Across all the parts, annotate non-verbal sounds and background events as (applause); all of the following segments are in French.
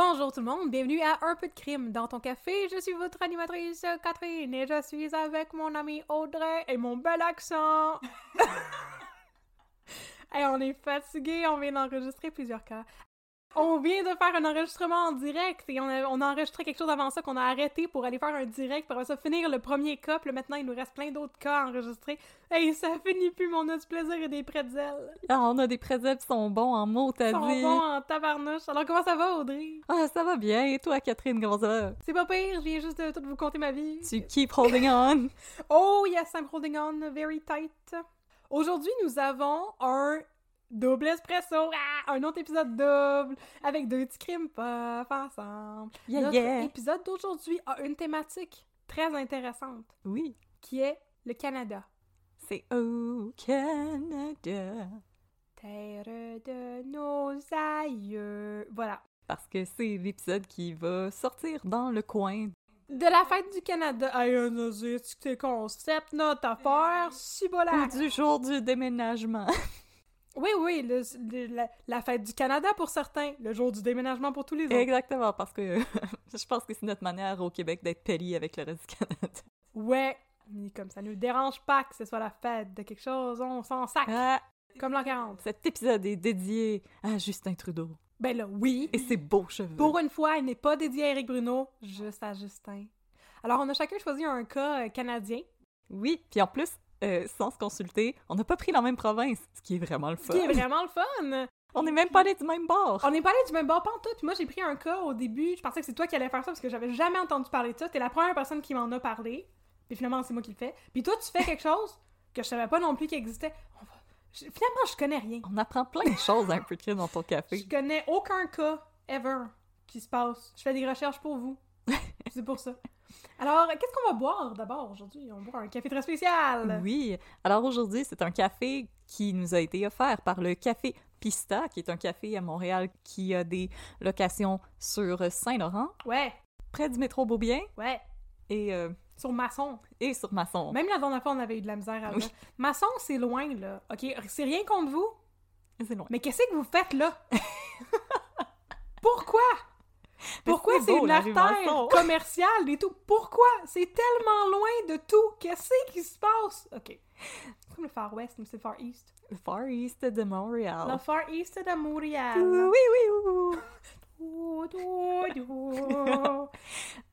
Bonjour tout le monde, bienvenue à Un peu de crime dans ton café. Je suis votre animatrice Catherine et je suis avec mon ami Audrey et mon bel accent. (laughs) hey, on est fatigué, on vient d'enregistrer plusieurs cas. On vient de faire un enregistrement en direct et on a, on a enregistré quelque chose avant ça qu'on a arrêté pour aller faire un direct pour ça finir le premier cas. Puis maintenant, il nous reste plein d'autres cas à enregistrer. Hey, ça finit plus, mais on a du plaisir et des pretzels. Ah, on a des pretzels qui sont bons en mots, t'as Ils sont dit. bons en tabarnouche. Alors, comment ça va, Audrey? Ah, ça va bien. Et toi, Catherine, comment ça va? C'est pas pire, je viens juste de tout vous conter ma vie. Tu keep holding on. (laughs) Oh yes, I'm holding on very tight. Aujourd'hui, nous avons un double espresso, ah, un autre épisode double avec deux petits crimes puff ensemble. Yeah, Notre yeah. épisode d'aujourd'hui a une thématique très intéressante Oui, qui est le Canada. c'est au Canada. Terre de nos aïeux. Voilà. Parce que c'est l'épisode qui va sortir dans le coin. De la fête du Canada. Aïe, on a dit que c'est concept, notre affaire, si Ou du jour du déménagement. (laughs) Oui, oui, le- le- la, la fête du Canada pour certains, le jour du déménagement pour tous les autres. Exactement, parce que (laughs) je pense que c'est notre manière au Québec d'être poli avec le reste du Canada. Ouais, mais comme ça nous dérange pas que ce soit la fête de quelque chose, on s'en sac. Ah, Comme l'an 40. cet épisode est dédié à Justin Trudeau Ben là, oui. et ses beaux cheveux. Pour une fois, il n'est pas dédié à Eric Bruno, juste à Justin. Alors, on a chacun choisi un cas euh, canadien, Oui, puis en plus, euh, sans se consulter, on n'a pas pris la même province, ce qui est vraiment le ce fun. qui est vraiment le fun. On n'est même pas allé du même bord. On n'est pas allé du même bord pantoute. Puis moi, j'ai pris un cas au début. Je pensais que c'est toi qui allais faire ça parce que j'avais jamais entendu parler de ça. T'es la première personne qui m'en a parlé. Puis finalement, c'est moi qui le fais. Puis toi, tu fais quelque chose que je savais pas non plus qu'il existait. On va- je- Finalement, je connais rien. On apprend plein de choses un peu dans ton café. Je connais aucun cas, ever, qui se passe. Je fais des recherches pour vous. c'est pour ça. Alors, qu'est-ce qu'on va boire d'abord aujourd'hui? On boit un café très spécial. Oui. Alors aujourd'hui, c'est un café qui nous a été offert par le Café Pista, qui est un café à Montréal qui a des locations sur Saint-Laurent, Ouais, près du métro Beaubien ouais. et, euh, Sur Masson. et sur Masson. Même la dernière fois, on avait eu de la misère Oui. Masson, c'est loin, là. OK, c'est rien contre vous, C'est loin. mais qu'est-ce que vous faites là? (laughs) Pourquoi? Pourquoi c'est une artère commerciale et tout? Pourquoi? C'est tellement loin de tout. Qu'est-ce qui se passe? OK. C'est comme le Far West, mais c'est le Far East. Le Far East de Montréal. Le Far East de Montréal. Oui, oui, oui. (laughs)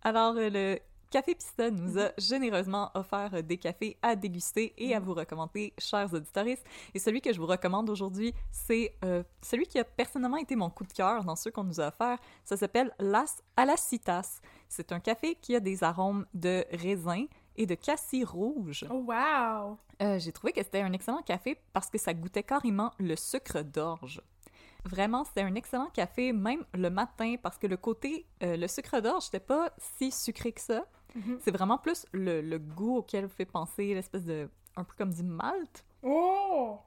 Alors, euh, le Café Pista nous a généreusement offert euh, des cafés à déguster et à vous recommander, chers auditeurs. Et celui que je vous recommande aujourd'hui, c'est euh, celui qui a personnellement été mon coup de cœur dans ceux qu'on nous a offert. Ça s'appelle Las Alacitas. C'est un café qui a des arômes de raisin et de cassis rouge. Oh, wow! Euh, J'ai trouvé que c'était un excellent café parce que ça goûtait carrément le sucre d'orge. Vraiment, c'était un excellent café, même le matin, parce que le côté, euh, le sucre d'orge, c'était pas si sucré que ça. Mhm. C'est vraiment plus le, le goût auquel fait penser l'espèce de. un peu comme du malt. Oh!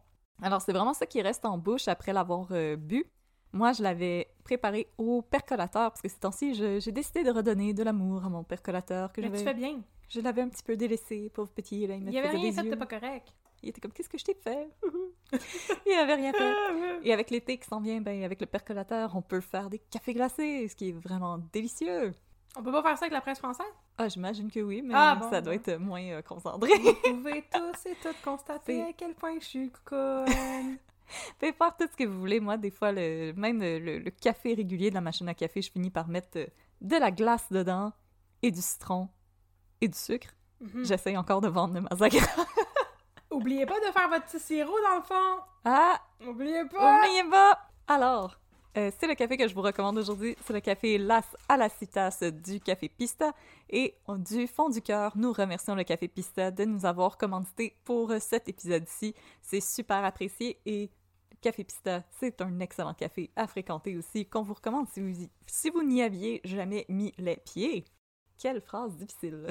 Alors, c'est vraiment ça qui reste en bouche après l'avoir euh, bu. Moi, je l'avais préparé au percolateur parce que ces temps-ci, j'ai décidé de redonner de l'amour à mon percolateur que Mais tu fais bien. Je l'avais un petit peu délaissé, pauvre petit. Là, il Il y avait rien fait, t'es pas correct. Il était comme qu'est-ce que je t'ai fait? (laughs) Il avait rien fait. Et avec l'été qui s'en vient, ben avec le percolateur, on peut faire des cafés glacés, ce qui est vraiment délicieux. On peut pas faire ça avec la presse française? Ah, j'imagine que oui, mais Ah, bon, ça doit être moins euh, concentré. Vous (laughs) pouvez tous et toutes constater à quel point je suis conne. (laughs) Faites faire tout ce que vous voulez. Moi, des fois, le, même le, le- café régulier de la machine à café, je finis par mettre euh, de la glace dedans et du citron et du sucre. Mhm. J'essaye encore de vendre le mazagra. Oubliez pas de faire votre petit sirop dans le fond. Ah, Oubliez pas. oubliez pas! Alors, euh, c'est le café que je vous recommande aujourd'hui. C'est le café Las Alacitas du Café Pista. Et du fond du cœur, nous remercions le Café Pista de nous avoir commandité pour euh, cet épisode-ci. C'est super apprécié et le Café Pista, c'est un excellent café à fréquenter aussi, qu'on vous recommande si vous, y- si vous n'y aviez jamais mis les pieds. Quelle phrase difficile!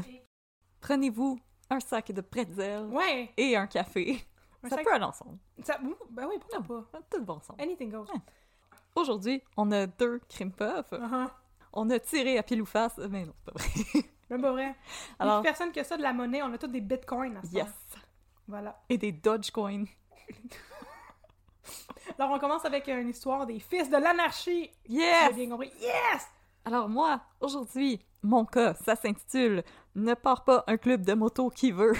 Prenez-vous un sac de pretzel Ouais. et un café. Un ça sac- peut aller ensemble. Ça... Ben oui, pourquoi pas? Tout bon ensemble. Anything goes. Aujourd'hui, on a deux cream puffs. Uh-huh. On a tiré à pile ou face. Mais non, c'est pas vrai. (laughs) Même pas vrai. Alors- Alors... personne que ça de la monnaie, on a tous des bitcoins à ce yes. Voilà. Et des Dogecoin. (laughs) Alors on commence avec une histoire des fils de l'anarchie. Yes! Bien compris. Yes! Alors moi, aujourd'hui, mon cas, ça s'intitule Ne part pas un club de moto qui veut.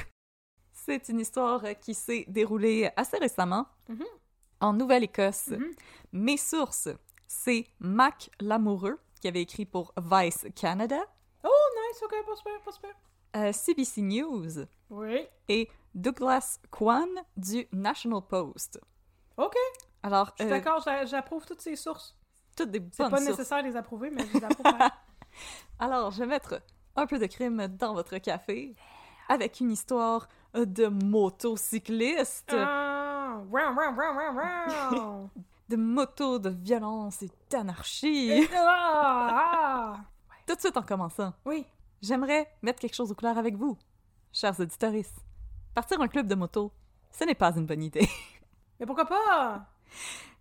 C'est une histoire qui s'est déroulée assez récemment Mhm. en Nouvelle-Écosse. Mhm. Mes sources, c'est Mac Lamoureux qui avait écrit pour Vice Canada, Oh, nice, ok, pas super, pas super. euh, CBC News Oui. et Douglas Kwan du National Post. Ok, Alors, je suis euh, d'accord, j'a- j'approuve toutes ces sources. toutes des C'est bonnes pas sources. nécessaire de les approuver, mais je les (laughs) approuve. Alors, je vais mettre un peu de crime dans votre café avec une histoire de motocycliste, Ah, (laughs) de moto, de violence et d'anarchie. ah, ah. Tout de suite en commençant, Oui. j'aimerais mettre quelque chose au clair avec vous, chers auditeurs. Partir un club de moto, ce n'est pas une bonne idée. (laughs) Mais pourquoi pas?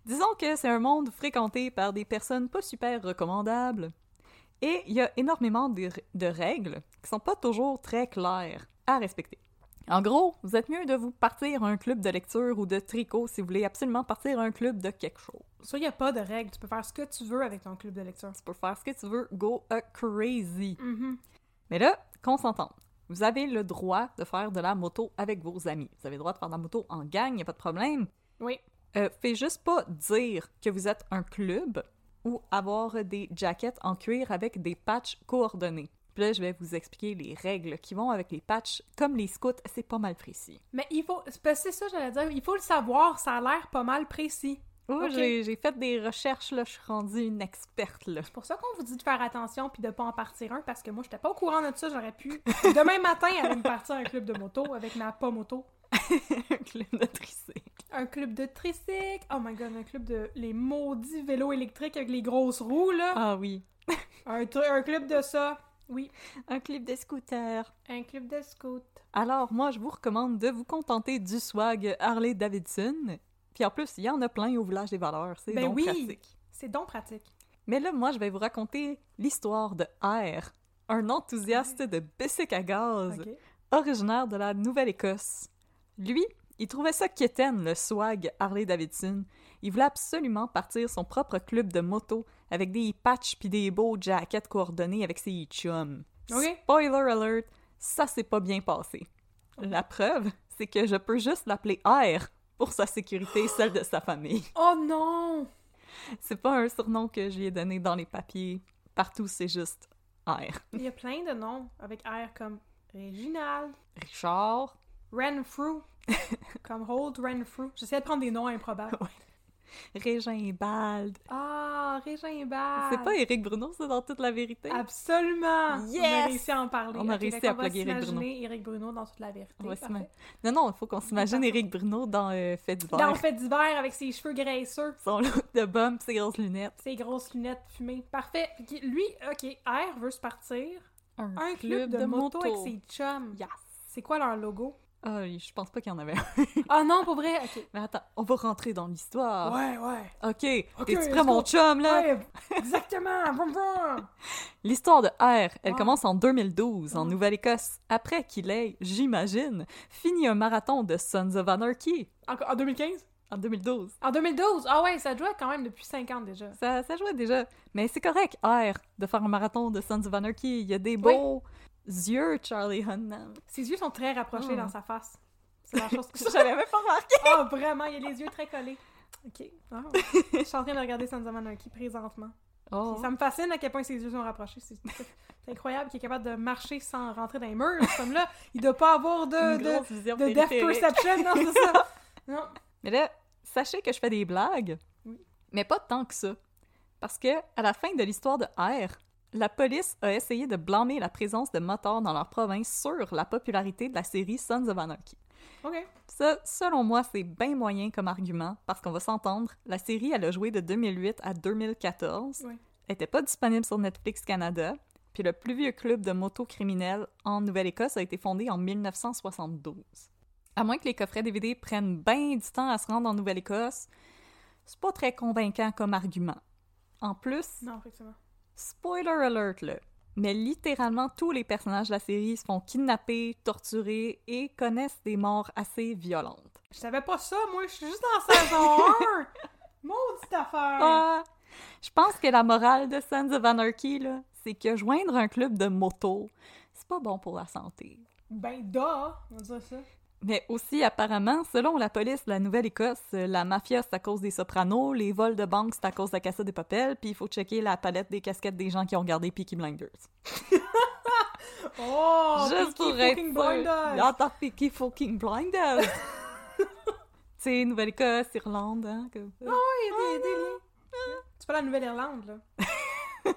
Disons que c'est un monde fréquenté par des personnes pas super recommandables. Et il y a énormément de, de règles qui sont pas toujours très claires à respecter. En gros, vous êtes mieux de vous partir un club de lecture ou de tricot si vous voulez absolument partir un club de quelque chose. Ça, il n'y a pas de règles. Tu peux faire ce que tu veux avec ton club de lecture. Tu peux faire ce que tu veux, go a crazy. Mhm. Mais là, qu'on s'entende. Vous avez le droit de faire de la moto avec vos amis. Vous avez le droit de faire de la moto en gang, il n'y a pas de problème. Oui. Euh, faites juste pas dire que vous êtes un club ou avoir des jackets en cuir avec des patchs coordonnés. Puis là, je vais vous expliquer les règles qui vont avec les patchs. Comme les scouts, c'est pas mal précis. Mais il faut. c'est ça, j'allais dire. Il faut le savoir. Ça a l'air pas mal précis. Ok. j'ai fait des recherches, là, je suis rendue une experte, là. C'est pour ça qu'on vous dit de faire attention puis de pas en partir un parce que moi, j'étais pas au courant de ça. J'aurais pu (laughs) demain matin aller me partir un club de moto avec ma pas moto. Un (laughs) club de tricycle. Un club de tricycle. Oh my god, un club de les maudits vélos électriques avec les grosses roues là. Ah oui. (laughs) Un, club de ça. Oui. Un club de scooter. Un club de scout. Alors, moi, je vous recommande de vous contenter du swag Harley Davidson. Puis en plus, il y en a plein au village des valeurs. C'est Ben donc oui. pratique. C'est donc pratique. Mais là, moi, je vais vous raconter l'histoire de R, un enthousiaste de bicycle à gaz, originaire de la Nouvelle-Écosse. Lui, il trouvait ça quétaine, le swag Harley-Davidson. Il voulait absolument partir son propre club de moto avec des patchs puis des beaux jackets coordonnés avec ses chums. Ok. Spoiler alert, ça s'est pas bien passé. La preuve, c'est que je peux juste l'appeler R pour sa sécurité et (gasps) celle de sa famille. Oh non! C'est pas un surnom que j'ai donné dans les papiers. Partout, c'est juste R. Il y a plein de noms avec R comme Réginald, Richard. Renfrew, (laughs) comme Hold Renfrew. J'essaie de prendre des noms improbables. (laughs) Régin Bald. Ah, Réginbald! C'est pas Éric Bruno, c'est dans toute la vérité? Absolument! On a Yes! réussi à en parler. On a réussi à plugger Éric Bruno. Éric Bruno dans toute la vérité. On va Non, non, il faut qu'on s'imagine. Éric Bruno dans euh, Fait d'hiver. Dans fait d'hiver avec ses cheveux graisseux, Son look de bum, ses grosses lunettes. ses grosses lunettes fumées. Parfait. Lui, ok, R veut se partir. Un club, de, moto, avec ses chums. Yes. C'est quoi leur logo? Ah, je pense pas qu'il y en avait un. (laughs) Ah non, pour vrai? Mais attends, on va rentrer dans l'histoire. Ouais, ouais. Ok, Ok, t'es-tu let's prêt, mon chum, là? Ouais, exactement! (laughs) Vroom, vroom. L'histoire de R, elle Ah. commence en 2012, en Ah. Nouvelle-Écosse, après qu'il ait, j'imagine, fini un marathon de Sons of Anarchy En, en 2015? en 2012. En 2012? Ah ouais, ça doit quand même depuis 5 ans déjà. Ça, ça jouait déjà. Mais c'est correct, R, de faire un marathon de Sons of Anarchy. Il y a des beaux yeux, Charlie Hunnam. Ses yeux sont très rapprochés Ah. dans sa face. C'est la chose que (laughs) j'avais même pas remarqué. (laughs) Ah, vraiment, il a les yeux très collés. Ok. Ah. (laughs) Je suis en train de regarder Sons of présentement. Oh. Puis Ça me fascine à quel point ses yeux sont rapprochés. C'est incroyable qu'il est capable de marcher sans rentrer dans les murs. Comme là, il doit pas avoir de, de, de périphérique. perception. Non, c'est ça. Non. Mais là, sachez que je fais des blagues, Oui. mais pas tant que ça. Parce que, à la fin de l'histoire de R, la police a essayé de blâmer la présence de moteurs dans leur province sur la popularité de la série Sons of Anarchy. OK. Ça, selon moi, c'est bien moyen comme argument, parce qu'on va s'entendre, la série, elle a joué de 2008 à 2014. Oui. Elle était pas disponible sur Netflix Canada. Puis le plus vieux club de moto criminels en Nouvelle-Écosse a été fondé en 1972. À moins que les coffrets DVD prennent bien du temps à se rendre en Nouvelle-Écosse, c'est pas très convaincant comme argument. En plus, Non, effectivement. Spoiler alert là, mais littéralement tous les personnages de la série se font kidnapper, torturer et connaissent des morts assez violentes. Je savais pas ça, moi. Je suis juste en saison 1. Maudite affaire. Ah, je pense que la morale de Sons of Anarchy, là, c'est que joindre un club de moto, c'est pas bon pour la santé. Ben, da, on dirait ça. Mais aussi, apparemment, selon la police de la Nouvelle-Écosse, euh, la mafia, c'est à cause des sopranos, les vols de banque, c'est à cause de la Casa des Papel, puis il faut checker la palette des casquettes des gens qui ont regardé Peaky Blinders. (laughs) Oh, Juste Peaky pour être. Blinders. Y'entends Peaky fucking Blinders! (laughs) tu sais, Nouvelle-Écosse, Irlande, hein? Ah oui, il y a des, des liens. C'est pas la Nouvelle-Irlande, là. (laughs)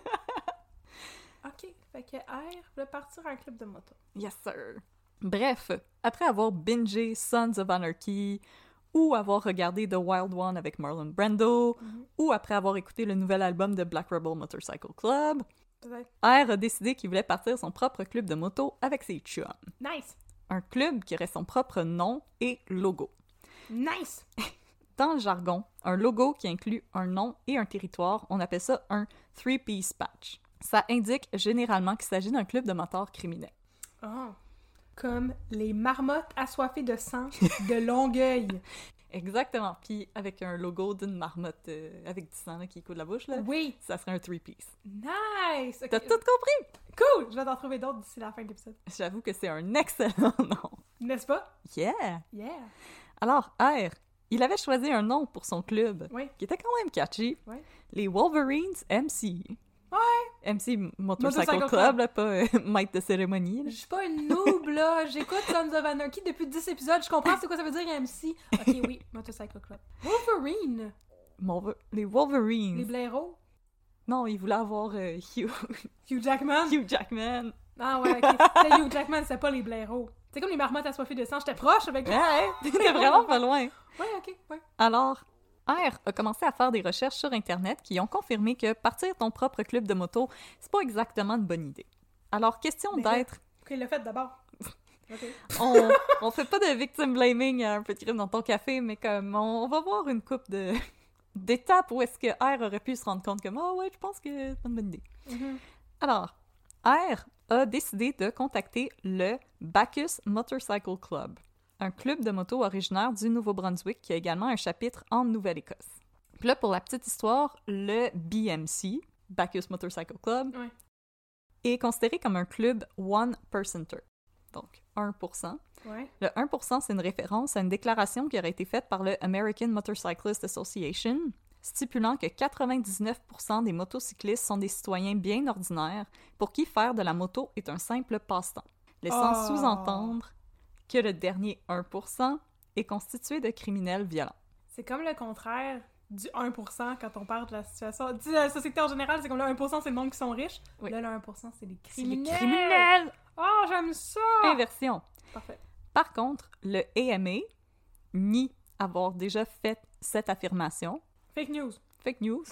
ok, fait que R voulait partir un club de moto. Yes, sir. Bref, après avoir bingé Sons of Anarchy, ou avoir regardé The Wild One avec Marlon Brando, ou après avoir écouté le nouvel album de Black Rebel Motorcycle Club, Peut-être. R a décidé qu'il voulait partir son propre club de moto avec ses chums. Nice! Un club qui aurait son propre nom et logo. Nice! (laughs) Dans le jargon, un logo qui inclut un nom et un territoire, on appelle ça un three-piece patch. Ça indique généralement qu'il s'agit d'un club de motards criminels. Oh. Comme les marmottes assoiffées de sang de (laughs) Longueuil. Exactement. Puis avec un logo d'une marmotte euh, avec du sang là, qui coule de la bouche, là, Oui! ça serait un three-piece. Nice! T'as tout compris? Cool! Je vais t'en trouver d'autres d'ici la fin de l'épisode. J'avoue que c'est un excellent (laughs) nom. N'est-ce pas? Yeah! Yeah! Alors, R, il avait choisi un nom pour son club Oui. qui était quand même catchy. Ouais. Les Wolverines MC. Ouais! MC Motorcycle, Motorcycle Club, là, pas euh, (laughs) maître de cérémonie. Je suis pas une noob, là. (laughs) J'écoute Sons of Anarchy depuis 10 épisodes. Je comprends c'est quoi ça veut dire MC. Ok, (laughs) oui, Motorcycle Club. Wolverine! Mon- les Wolverines. Les blaireaux. Non, il voulait avoir euh, Hugh... Hugh Jackman. Hugh Jackman. Ah ouais, ok. C'était Hugh Jackman, c'est pas les blaireaux. C'est comme les marmottes assoiffées de sang. J'étais proche avec Ouais, t'étais vraiment pas loin. Ouais, ok, ouais. Alors, R a commencé à faire des recherches sur Internet qui ont confirmé que partir ton propre club de moto, c'est pas exactement une bonne idée. Alors, question d'être... Ok, le fait d'abord. (laughs) On, on fait pas de victim blaming à un peu de crime dans ton café, mais comme on, on va voir une coupe de (laughs) d'étapes où est-ce que R aurait pu se rendre compte comme « Ah ouais, je pense que c'est pas une bonne idée. Mhm. Alors, R a décidé de contacter le Bacchus Motorcycle Club, un club de moto originaire du Nouveau-Brunswick qui a également un chapitre en Nouvelle-Écosse. Puis là, pour la petite histoire, le BMC, Bacchus Motorcycle Club, Ouais. est considéré comme un club one-percenter, donc 1%. Ouais. Le 1%, c'est une référence à une déclaration qui aurait été faite par le American Motorcyclist Association, stipulant que 99% des motocyclistes sont des citoyens bien ordinaires pour qui faire de la moto est un simple passe-temps, laissant Oh. sous-entendre que le dernier 1% est constitué de criminels violents. C'est comme le contraire du 1% quand on parle de la situation. La société en général, c'est comme le 1%, c'est le monde qui sont riches. Oui. Là, le 1%, c'est les C'est les criminels. criminels! Oh, j'aime ça! Inversion. Parfait. Par contre, le AMA nie avoir déjà fait cette affirmation, Fake news. fake news.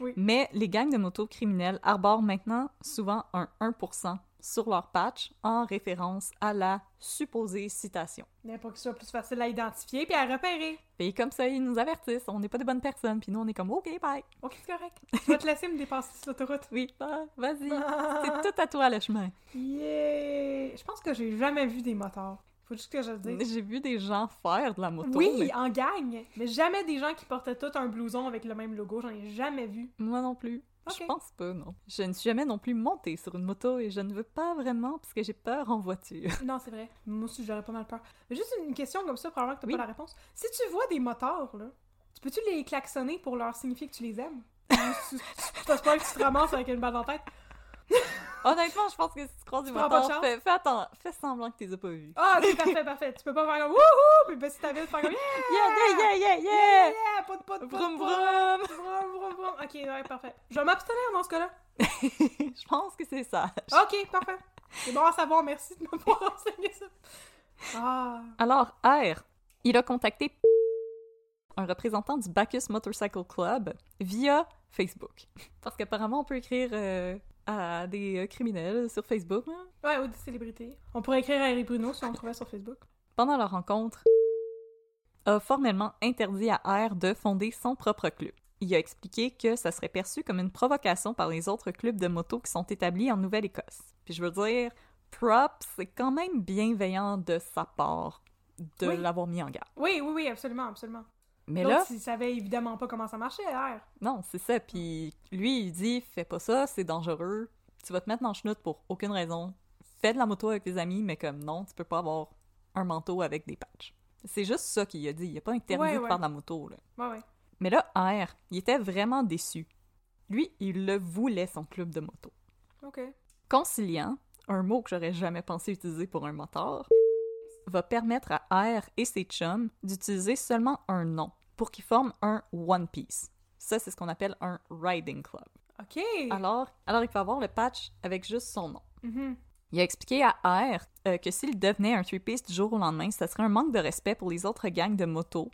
Oui. Mais les gangs de motos criminels arborent maintenant souvent un 1% sur leur patch en référence à la supposée citation. Mais pour que ce soit plus facile à identifier puis à repérer. Et comme ça, ils nous avertissent, on n'est pas des bonnes personnes, puis nous, on est comme « OK, bye! Ok, c'est correct. (laughs) Je vais te laisser me dépasser sur l'autoroute. » Oui, bah, vas-y, c'est tout à toi le chemin. Yeah! Je pense que j'ai jamais vu des motards. Faut juste que je le dise. J'ai vu des gens faire de la moto, Oui, mais en gang, mais jamais des gens qui portaient tout un blouson avec le même logo. J'en ai jamais vu. moi non plus. Je pense pas, non. Je ne suis jamais non plus montée sur une moto et je ne veux pas vraiment parce que j'ai peur en voiture. Non, c'est vrai. Moi aussi, j'aurais pas mal peur. Mais juste une question comme ça, probablement que t'as Oui. pas la réponse. Si tu vois des motards, là, tu peux-tu les klaxonner pour leur signifier que tu les aimes? (laughs) Tu- que tu te ramasses avec une balle tête? (laughs) Honnêtement, je pense que si tu croises des motards, fais, fais, attends, fais semblant que tu les as pas vus. Ah, ok, (laughs) parfait, parfait. Tu peux pas faire comme wouhou! Puis ben, si t'avais faire comme yeah! Yeah, yeah, yeah, yeah, Yeah! yeah! yeah! Pas de pas de Vroom, vroom! Vroom, vroom, vroom. Ok, ouais, parfait. Je vais m'abstenir dans ce cas-là. (laughs) je pense que c'est ça. Ok, parfait. C'est bon à savoir, merci de m'avoir enseigné ça. Ah. Alors, R, il a contacté un représentant du Bacchus Motorcycle Club via Facebook. Parce qu'apparemment, on peut écrire euh, à des euh, criminels sur Facebook. hein. Ouais, ou des célébrités. On pourrait écrire à Eric Bruno si on le trouvait sur Facebook. Pendant leur rencontre, a formellement interdit à R de fonder son propre club. Il a expliqué que ça serait perçu comme une provocation par les autres clubs de moto qui sont établis en Nouvelle-Écosse. Puis je veux dire, props, c'est quand même bienveillant de sa part de Oui. l'avoir mis en garde. Oui, oui, oui, absolument, absolument. Mais là, il savait évidemment pas comment ça marchait, R. non, c'est ça. Puis lui, il dit fais pas ça, c'est dangereux. Tu vas te mettre dans le chenoute pour aucune raison. Fais de la moto avec tes amis, mais comme non, tu peux pas avoir un manteau avec des patchs. C'est juste ça qu'il a dit. Il a pas interdit Ouais, de faire de la moto. Là. Ouais, ouais. Mais là, R, il était vraiment déçu. Lui, il le voulait, son club de moto. Ok. Conciliant, un mot que j'aurais jamais pensé utiliser pour un moteur, va permettre à R et ses chums d'utiliser seulement un nom pour qu'ils forment un One Piece. Ça, c'est ce qu'on appelle un Riding Club. Ok. Alors, alors, il peut avoir le patch avec juste son nom. Mhm. Il a expliqué à R euh, que s'il devenait un three-piece du jour au lendemain, ça serait un manque de respect pour les autres gangs de moto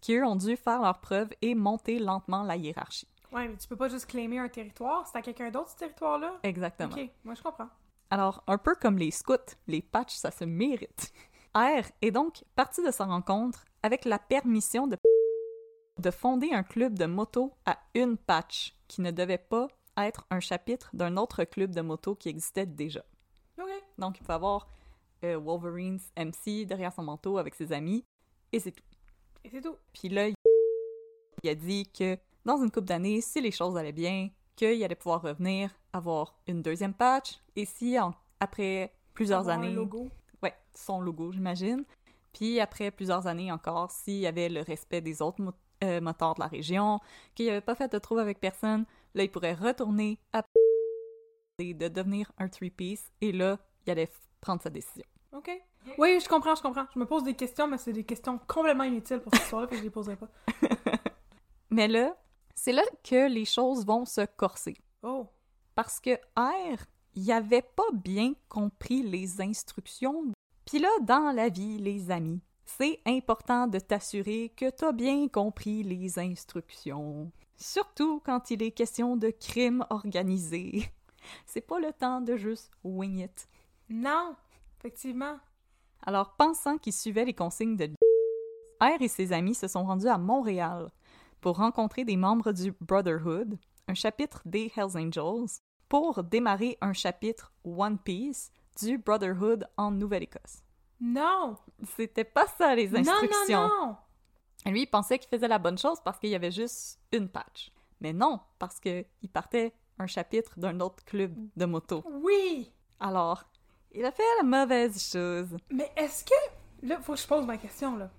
qui, eux, ont dû faire leurs preuves et monter lentement la hiérarchie. Ouais, mais tu peux pas juste claimer un territoire. C'est à quelqu'un d'autre, ce territoire-là? Exactement. Ok, moi je comprends. Alors, un peu comme les scouts, les patchs, ça se mérite. (laughs) R est donc parti de sa rencontre avec la permission de, de fonder un club de moto à une patch qui ne devait pas être un chapitre d'un autre club de moto qui existait déjà. Donc, il peut avoir euh, Wolverine's MC derrière son manteau avec ses amis, et c'est tout. Et c'est tout. Puis là, il a dit que dans une couple d'années, si les choses allaient bien, qu'il allait pouvoir revenir, avoir une deuxième patch, et si en- après plusieurs Avoir années, Un logo. ouais, son logo, j'imagine, puis après plusieurs années encore, s'il y avait le respect des autres mo- euh, de la région, qu'il n'avait pas fait de trouble avec personne, là, il pourrait retourner à et de devenir un three-piece, et là, il allait prendre sa décision. Ok. Oui, je comprends, je comprends. Je me pose des questions, mais c'est des questions complètement inutiles pour cette histoire-là, que je les poserai pas. (laughs) Mais là, c'est là que les choses vont se corser. Oh. Parce que R, il avait pas bien compris les instructions. Puis là, dans la vie, les amis, c'est important de t'assurer que t'as bien compris les instructions. Surtout quand il est question de crime organisé. (laughs) C'est pas le temps de juste wing it. Non, effectivement. Alors, pensant qu'il suivait les consignes de R et ses amis se sont rendus à Montréal pour rencontrer des membres du Brotherhood, un chapitre des Hells Angels, pour démarrer un chapitre One Piece du Brotherhood en Nouvelle-Écosse. Non! C'était pas ça les instructions. Non, non, non! Lui, il pensait qu'il faisait la bonne chose parce qu'il y avait juste une patch. Mais non, parce qu'il partait un chapitre d'un autre club de moto. Oui! Alors, il a fait la mauvaise chose. Mais est-ce que. Là, faut que je pose ma question, là.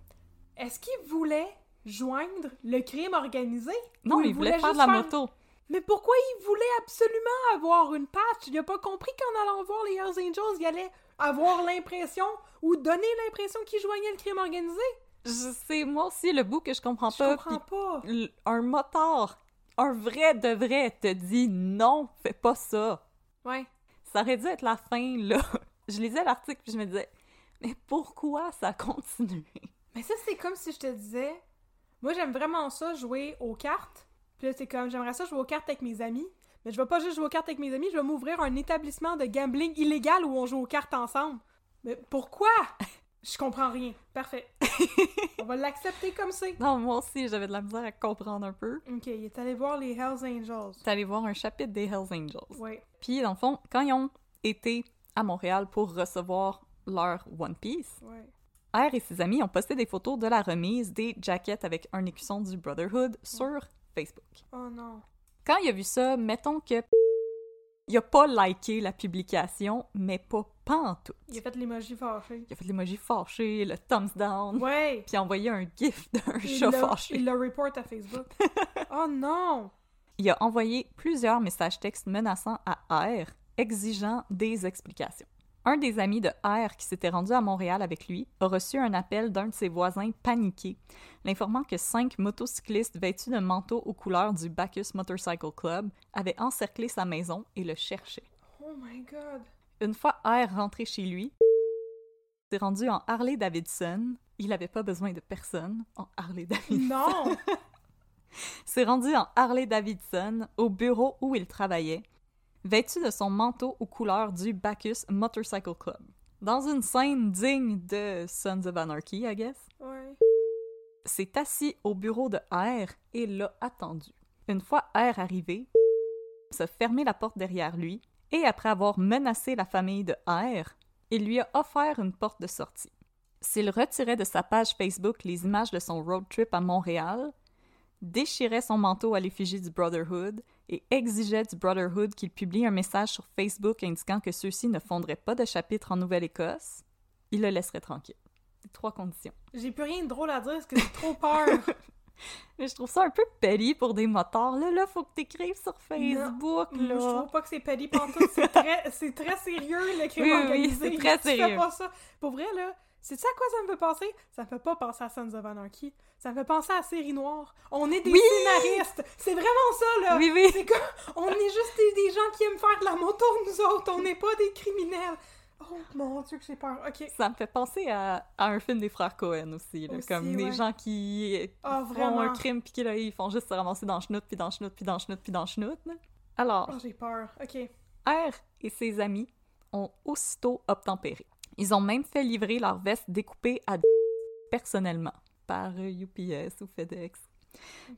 Est-ce qu'il voulait joindre le crime organisé? Non, il voulait faire de la moto. Mais pourquoi il voulait absolument avoir une patch? Il a pas compris qu'en allant voir les Hells Angels, il allait avoir l'impression ou donner l'impression qu'il joignait le crime organisé? Je sais, moi aussi, le bout que je comprends Je pas. comprends puis pas. Un motard, un vrai de vrai, te dit non, fais pas ça. Ouais. Ça aurait dû être la fin, là. (laughs) Je lisais l'article puis je me disais, mais pourquoi ça continue? Mais ça, c'est comme si je te disais, moi j'aime vraiment ça, jouer aux cartes. Puis là, c'est comme, j'aimerais ça jouer aux cartes avec mes amis. Mais je vais pas juste jouer aux cartes avec mes amis, je vais m'ouvrir un établissement de gambling illégal où on joue aux cartes ensemble. Mais pourquoi? (laughs) Je comprends rien. Parfait. on va l'accepter comme c'est. Non, moi aussi, j'avais de la misère à comprendre un peu. Ok, il est allé voir les Hells Angels. T'es allé voir un chapitre des Hells Angels. Ouais. Puis, dans le fond, quand ils ont été à Montréal pour recevoir leur One Piece, Ouais. R et ses amis ont posté des photos de la remise des jackets avec un écusson du Brotherhood sur Facebook. Oh non. Quand il a vu ça, mettons que il a pas liké la publication, mais pas pantoute. Il a fait l'emoji fâché. Il a fait l'emoji fâché, le thumbs down, Ouais. puis envoyé un gif (laughs) d'un chat fâché. Il le report à Facebook. (laughs) oh non! Il a envoyé plusieurs messages textes menaçants à R, exigeant des explications. Un des amis de R qui s'était rendu à Montréal avec lui a reçu un appel d'un de ses voisins paniqué, l'informant que cinq motocyclistes vêtus de manteaux aux couleurs du Bacchus Motorcycle Club avaient encerclé sa maison et le cherchaient. Oh my god. Une fois R rentré chez lui, s'est rendu en Harley Davidson. Il n'avait pas besoin de personne en Harley Davidson. Non! (laughs) s'est rendu en Harley Davidson au bureau où il travaillait, vêtu de son manteau aux couleurs du Bacchus Motorcycle Club. Dans une scène digne de Sons of Anarchy, I guess, Ouais. s'est assis au bureau de R et l'a attendu. Une fois R arrivé, s'est fermé la porte derrière lui et après avoir menacé la famille de R, il lui a offert une porte de sortie. S'il retirait de sa page Facebook les images de son road trip à Montréal, déchirait son manteau à l'effigie du Brotherhood et exigeait du Brotherhood qu'il publie un message sur Facebook indiquant que ceux-ci ne fonderaient pas de chapitre en Nouvelle-Écosse, il le laisserait tranquille. Trois conditions. J'ai plus rien de drôle à dire parce que j'ai trop peur. (laughs) Mais je trouve ça un peu petty pour des motards. Là, là, faut que t'écrives sur Facebook, Non, là. Je trouve pas que c'est petty pantoute. C'est très, très sérieux, le crime Oui, oui, organisé. c'est très Tu fais sérieux. pas ça. Pour vrai, là, c'est ça à quoi ça me fait penser? Ça me fait pas penser à Sons of Anarchy. Ça me fait penser à Série Noire. On est des Oui! scénaristes. C'est vraiment ça, là. Oui, oui. C'est comme, on est juste des, des gens qui aiment faire de la moto, nous autres. On n'est pas des criminels. Oh mon dieu, que j'ai peur. Ok. Ça me fait penser à, à un film des frères Cohen aussi, là, Aussi, comme des ouais. gens qui Ah, font vraiment. un crime puis qui là, ils font juste se ramasser dans le chenoute, puis dans le chenoute, puis dans le chenoute, puis dans le chenoute. Alors, Oh, j'ai peur. Ok. R et ses amis ont aussitôt obtempéré. Ils ont même fait livrer leurs vestes découpées à personnellement par euh, UPS ou FedEx.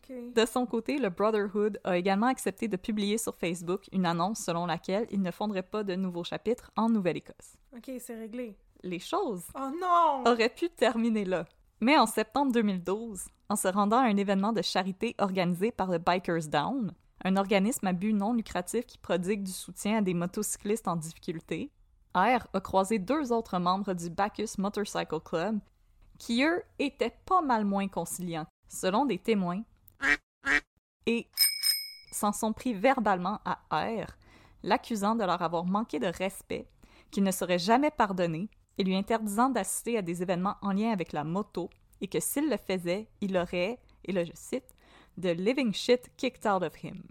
De son côté, le Brotherhood a également accepté de publier sur Facebook une annonce selon laquelle il ne fonderait pas de nouveaux chapitres en Nouvelle-Écosse. Ok, c'est réglé. Les choses Oh non! auraient pu terminer là. Mais en septembre 2012, en se rendant à un événement de charité organisé par le Bikers Down, un organisme à but non lucratif qui prodigue du soutien à des motocyclistes en difficulté, R a croisé deux autres membres du Bacchus Motorcycle Club qui, eux, étaient pas mal moins conciliants, selon des témoins, et s'en sont pris verbalement à R, l'accusant de leur avoir manqué de respect, qu'il ne serait jamais pardonné, et lui interdisant d'assister à des événements en lien avec la moto, et que s'il le faisait, il aurait, et là je cite, The living shit kicked out of him.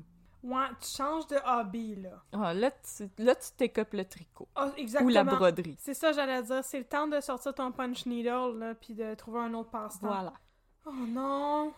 Ouais, tu changes de hobby, là. Ah, là, tu, là, tu t'écopes le tricot. Ah, exactement. Ou la broderie. C'est ça, j'allais dire. C'est le temps de sortir ton punch needle, là, puis de trouver un autre passe-temps. Voilà. Oh non!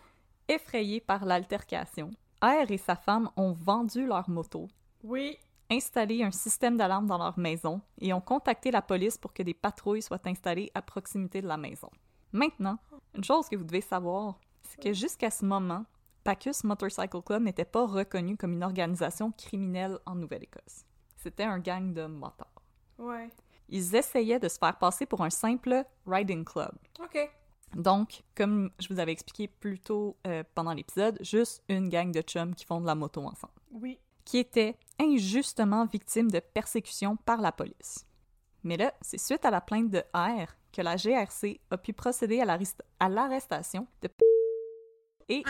Effrayé par l'altercation, R et sa femme ont vendu leur moto, Oui. installé un système d'alarme dans leur maison et ont contacté la police pour que des patrouilles soient installées à proximité de la maison. Maintenant, une chose que vous devez savoir, c'est que jusqu'à ce moment, Bacchus Motorcycle Club n'était pas reconnu comme une organisation criminelle en Nouvelle-Écosse. C'était un gang de motards. Ouais. Ils essayaient de se faire passer pour un simple riding club. OK. Donc, comme je vous avais expliqué plus tôt euh, pendant l'épisode, juste une gang de chums qui font de la moto ensemble, Oui. qui étaient injustement victimes de persécution par la police. Mais là, c'est suite à la plainte de R que la GRC a pu procéder à l'arrest- à l'arrestation de et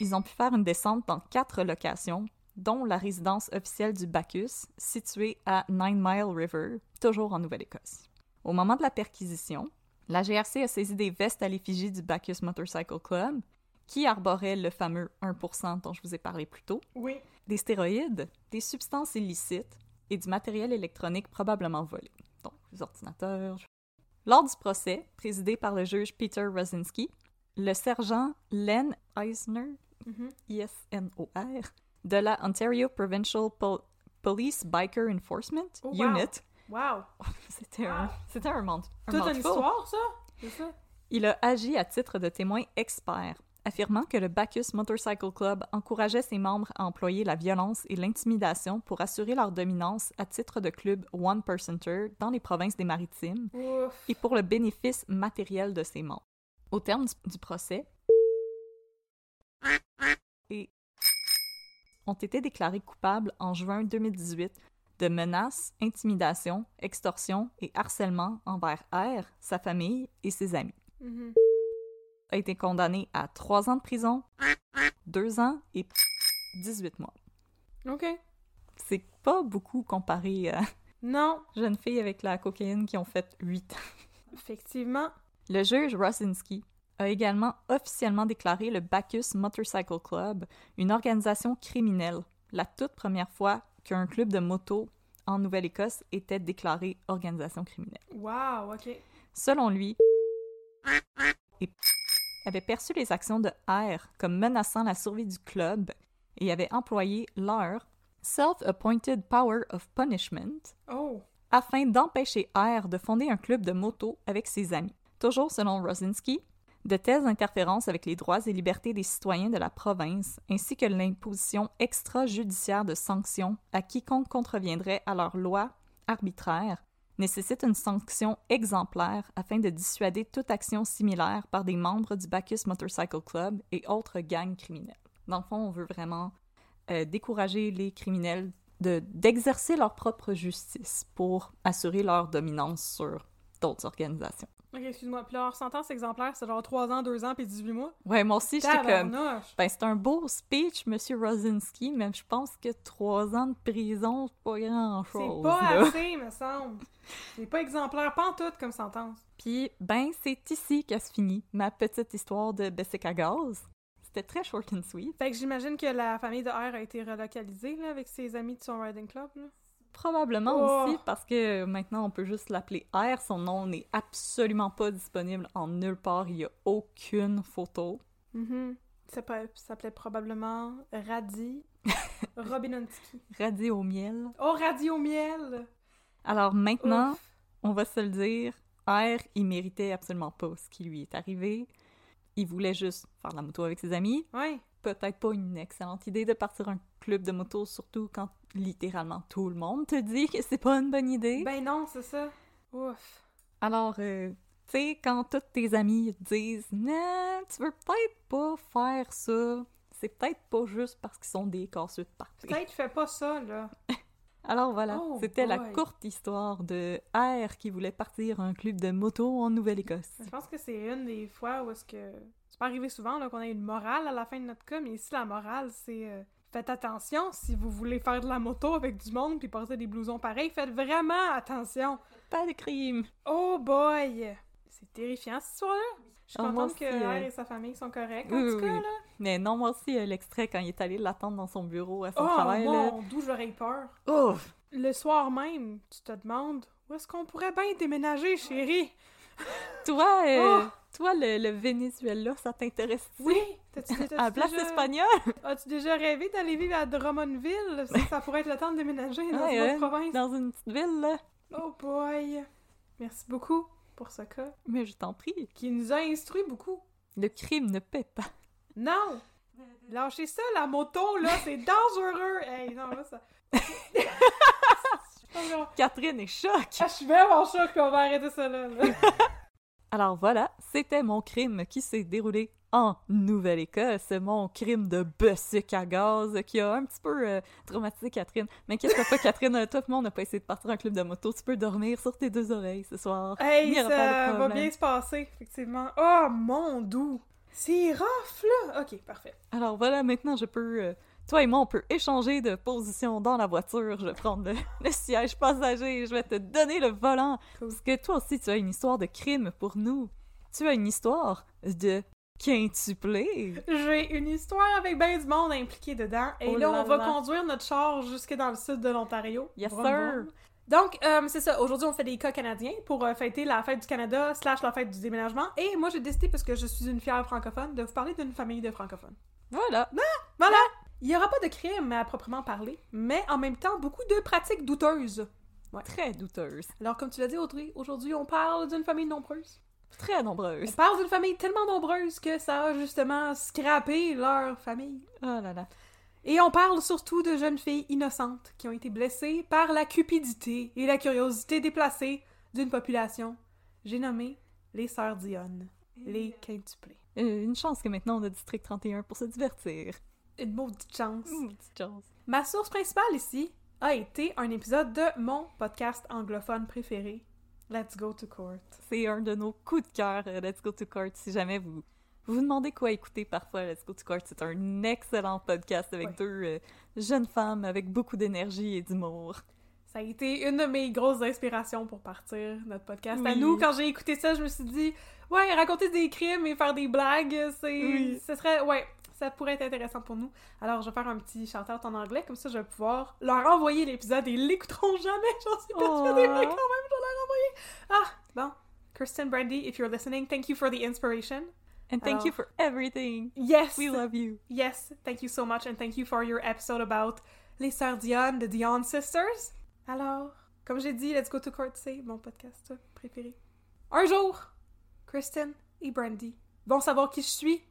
ils ont pu faire une descente dans quatre locations, dont la résidence officielle du Bacchus, située à Nine Mile River, toujours en Nouvelle-Écosse. Au moment de la perquisition, la GRC a saisi des vestes à l'effigie du Bacchus Motorcycle Club, qui arboraient le fameux 1% dont je vous ai parlé plus tôt, Oui. des stéroïdes, des substances illicites et du matériel électronique probablement volé, donc les ordinateurs. Lors du procès, présidé par le juge Peter Rosinski, le sergent Len Eisner, I-S-N-O-R, de la Ontario Provincial Pol- Police Biker Enforcement Oh, wow. Unit. Wow! (laughs) C'était un, c'était un, un Toute une histoire, ça? C'est ça? Il a agi à titre de témoin expert, affirmant que le Bacchus Motorcycle Club encourageait ses membres à employer la violence et l'intimidation pour assurer leur dominance à titre de club one-percenter dans les provinces des Maritimes Ouf! et pour le bénéfice matériel de ses membres. Au terme du procès, et ont été déclarés coupables en juin 2018 de menaces, intimidation, extorsion et harcèlement envers R, sa famille et ses amis. Mhm. A été condamné à trois ans de prison, deux ans et 18 mois. OK. C'est pas beaucoup comparé à Non, jeunes filles avec la cocaïne qui ont fait huit ans. effectivement. Le juge Rosinski a également officiellement déclaré le Bacchus Motorcycle Club une organisation criminelle, la toute première fois qu'un club de moto en Nouvelle-Écosse était déclaré organisation criminelle. Wow, OK. Selon lui, et avait perçu les actions de R comme menaçant la survie du club et avait employé leur Self-Appointed Power of Punishment Oh! afin d'empêcher R de fonder un club de moto avec ses amis. Toujours selon Rosinski, de telles interférences avec les droits et libertés des citoyens de la province, ainsi que l'imposition extrajudiciaire de sanctions à quiconque contreviendrait à leurs lois arbitraires, nécessitent une sanction exemplaire afin de dissuader toute action similaire par des membres du Bacchus Motorcycle Club et autres gangs criminels. Dans le fond, on veut vraiment euh, décourager les criminels de- d'exercer leur propre justice pour assurer leur dominance sur d'autres organisations. OK, excuse-moi. Puis leur sentence exemplaire, c'est genre 3 ans, 2 ans, puis 18 mois? Ouais, moi aussi, j'étais comme... Ben, c'est un beau speech, Monsieur Rosinski, mais je pense que trois ans de prison, c'est pas grand-chose. C'est pas là. assez, me semble. C'est pas exemplaire, pas en tout comme sentence. Puis, ben, c'est ici qu'elle se finit ma petite histoire de Bessic à gaz. C'était très short and sweet. Fait que j'imagine que la famille de R a été relocalisée là, avec ses amis de son riding club. Là. Probablement Oh. aussi parce que maintenant on peut juste l'appeler R. Son nom n'est absolument pas disponible en nulle part. Il n'y a aucune photo. Mhm. Ça s'appelait probablement Radi (laughs) Robinonski. Radis au miel. Oh, Radi au miel! Alors maintenant, Ouf. on va se le dire, R, il méritait absolument pas ce qui lui est arrivé. Il voulait juste faire de la moto avec ses amis. Ouais. Peut-être pas une excellente idée de partir un club de moto, surtout quand littéralement tout le monde te dit que c'est pas une bonne idée. Ben non, c'est ça. Ouf. Alors, euh, tu sais, quand tous tes amis te disent « Non, tu veux peut-être pas faire ça », c'est peut-être pas juste parce qu'ils sont des casseux de party. Peut-être fais pas ça, là. (laughs) Alors voilà, Oh c'était la courte histoire de R qui voulait partir un club de moto en Nouvelle-Écosse. Je pense que c'est une des fois où est-ce que... Pas arrivé souvent qu'on ait une morale à la fin de notre cas, mais ici, la morale, c'est... euh, Faites attention si vous voulez faire de la moto avec du monde puis porter des blousons pareils. Faites vraiment attention. Pas de crime! Oh boy! C'est terrifiant, cette histoire-là. Je suis contente que aussi, euh, et sa famille sont corrects, en tout cas, oui. là. Mais non, moi aussi, euh, l'extrait quand il est allé l'attendre dans son bureau à son Oh travail, là. mon, d'où j'aurais eu peur. Ouf! Le soir même, tu te demandes où est-ce qu'on pourrait bien déménager, chérie? Toi, euh, Oh! Toi, le, le Venezuela, ça t'intéresse Oui! T'as-tu, t'as-tu À la place déjà... espagnole? As-tu déjà rêvé d'aller vivre à Drummondville? Ça, ça pourrait être le temps de déménager dans Ouais, une autre ouais, province. Dans une petite ville, là. Oh boy! Merci beaucoup pour ce cas, Mais je t'en prie, qui nous a instruit beaucoup. le crime ne paie pas. Non! Lâchez ça, la moto, là, c'est (laughs) dangereux! Hey, non, là, ça... (laughs) Catherine est choc! Ah, je suis vraiment choc qu'on va arrêter ça là. là. (laughs) Alors voilà, c'était mon crime qui s'est déroulé en Nouvelle-Écosse, mon crime de bessic à gaz qui a un petit peu euh, traumatisé Catherine. Mais qu'est-ce pas, Catherine, euh, toi et moi, on n'a pas essayé de partir un club de moto, tu peux dormir sur tes deux oreilles ce soir. Hey, ça pas va bien se passer, effectivement. Oh, mon doux! C'est rough, là! Ok, parfait. Alors voilà, maintenant je peux... euh, toi et moi, on peut échanger de position dans la voiture. Je vais prendre le, (laughs) le siège passager je vais te donner le volant. Parce que toi aussi, tu as une histoire de crime pour nous. Tu as une histoire de quintuplé. J'ai une histoire avec ben du monde impliqué dedans. Et Oh là, là on va là. conduire notre char jusque dans le sud de l'Ontario. Yes, sir. Donc, euh, c'est ça. Aujourd'hui, on fait des cas canadiens pour euh, fêter la fête du Canada slash la fête du déménagement. Et moi, j'ai décidé, parce que je suis une fière francophone, de vous parler d'une famille de francophones. Voilà. Voilà! Il n'y aura pas de crime à proprement parler, mais en même temps, beaucoup de pratiques douteuses. Très douteuse. Alors, comme tu l'as dit, Audrey, aujourd'hui, on parle d'une famille nombreuse. Très On nombreuse. parle d'une famille tellement nombreuse que ça a justement scrappé leur famille. Oh là là. Et on parle surtout de jeunes filles innocentes qui ont été blessées par la cupidité et la curiosité déplacée d'une population. J'ai nommé les Sœurs Dionne, les quintuplés. Euh, Une chance que maintenant on a District 31 pour se divertir. Une maudite chance. Ouh, petite chance. Ma source principale ici a été un épisode de mon podcast anglophone préféré, Let's Go to Court. C'est un de nos coups de cœur, euh, Let's Go to Court. Si jamais vous vous, vous demandez quoi écouter parfois, Let's Go to Court, c'est un excellent podcast avec Ouais. deux euh, jeunes femmes avec beaucoup d'énergie et d'humour. Ça a été une de mes grosses inspirations pour partir notre podcast. À nous, quand j'ai écouté ça, je me suis dit, ouais, raconter des crimes et faire des blagues, c'est, Oui. ce serait, ouais, ça pourrait être intéressant pour nous. Alors, je vais faire un petit shout-out en anglais, comme ça, je vais pouvoir leur envoyer l'épisode et ils l'écouteront jamais, (laughs) j'en suis persuadée, mais quand même, je vais leur envoyer. Ah, bon. Kristen Brandy, if you're listening, thank you for the inspiration. And thank Alors- you for everything. Yes! We love you. Yes, thank you so much and thank you for your episode about les sœurs Dionne, the Dion Sisters. Alors, comme j'ai dit, Let's Go to Court, c'est mon podcast préféré. Un jour, Kristen et Brandy vont savoir qui je suis.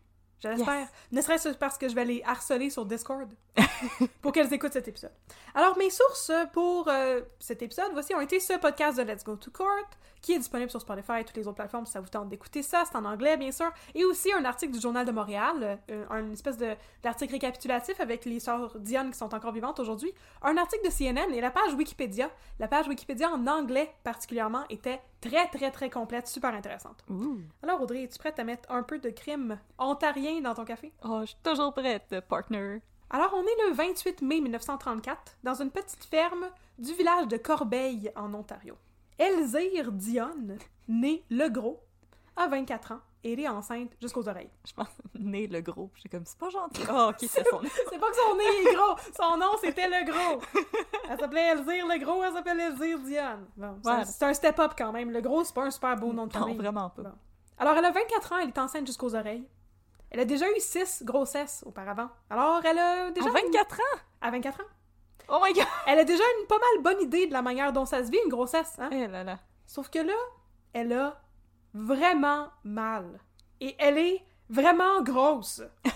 Je l'espère. Yes. Ne serait-ce parce que je vais les harceler sur Discord (laughs) pour qu'elles écoutent cet épisode. Alors, mes sources pour euh, cet épisode, voici, ont été ce podcast de Let's Go to Court, qui est disponible sur Spotify et toutes les autres plateformes si ça vous tente d'écouter ça. C'est en anglais, bien sûr. Et aussi un article du Journal de Montréal, euh, un espèce d'article récapitulatif avec les sœurs Diane qui sont encore vivantes aujourd'hui. Un article de CNN et la page Wikipédia. La page Wikipédia en anglais, particulièrement, était très, très, très complète, super intéressante. Alors, Audrey, es-tu prête à mettre un peu de crime ontarien dans ton café? Oh, je suis toujours prête, partner. Alors, on est le 28 mai 1934 dans une petite ferme du village de Corbeil, en Ontario. Elzire Dionne, née Legros, a 24 ans et elle est enceinte jusqu'aux oreilles. Je pense, né le gros. J'ai comme, c'est pas gentil. Oh, (laughs) ok, c'est son C'est pas que son nez est gros, son nom c'était Legros. Elle s'appelait Elzire Legros, elle s'appelle Elzire Dionne. Bon, c'est un- Voilà. c'est un step-up quand même. Legros, c'est pas un super beau nom de Non, famille. vraiment pas. Bon. Alors, elle a 24 ans, elle est enceinte jusqu'aux oreilles. Elle a déjà eu 6 grossesses auparavant. Alors, elle a déjà... À 24 ans? À 24 ans. Oh my god! Elle a déjà une pas mal bonne idée de la manière dont ça se vit, une grossesse. Hein? Eh là là. Sauf que là, elle a vraiment mal. Et elle est vraiment grosse. (laughs) Puis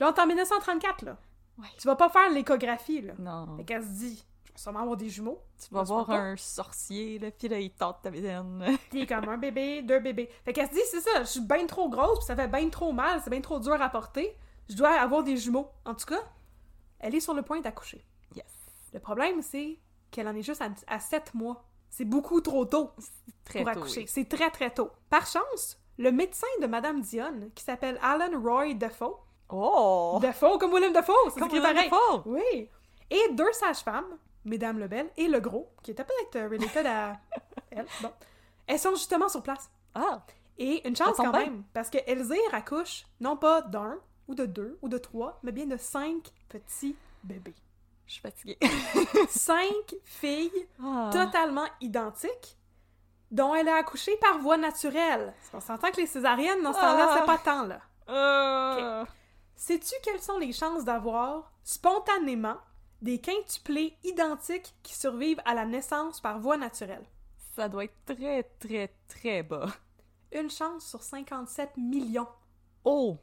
là, on est en 1934, là. Ouais. Tu vas pas faire l'échographie, là. Non. Fait qu'elle se dit, sûrement avoir des jumeaux. Tu vas voir pas. un sorcier, là, pis là, il tente ta bédaine. (laughs) Puis comme un bébé, deux bébés. Fait qu'elle se dit, c'est ça, je suis bien trop grosse, puis ça fait bien trop mal, c'est bien trop dur à porter. Je dois avoir des jumeaux. En tout cas, elle est sur le point d'accoucher. Yes. Le problème, c'est qu'elle en est juste à, à 7 mois. C'est beaucoup trop tôt. Très pour tôt, accoucher. oui. C'est très très tôt. Par chance, le médecin de Madame Dionne, qui s'appelle Alan Roy Defoe, Oh! Defoe comme William Defoe, c'est écrit pareil. Dafoe. Oui. Et deux sages-femmes, Mesdames Lebel et Le Gros, qui étaient peut-être euh, related à (laughs) elle. Bon. Elles sont justement sur place. Ah! Et une chance quand bien. même, parce que Elzire accouche non pas d'un, ou de deux, ou de trois, mais bien de cinq petits bébés. Je suis fatiguée. (laughs) cinq filles Ah. totalement identiques dont elle a accouché par voie naturelle. Qu'on s'entend que les césariennes, dans ce temps-là, Ah. c'est pas tant, là. Ah. Sais-tu quelles sont les chances d'avoir, spontanément, des quintuplés identiques qui survivent à la naissance par voie naturelle? Ça doit être très, très, très bas. Une chance sur 57 millions. Oh!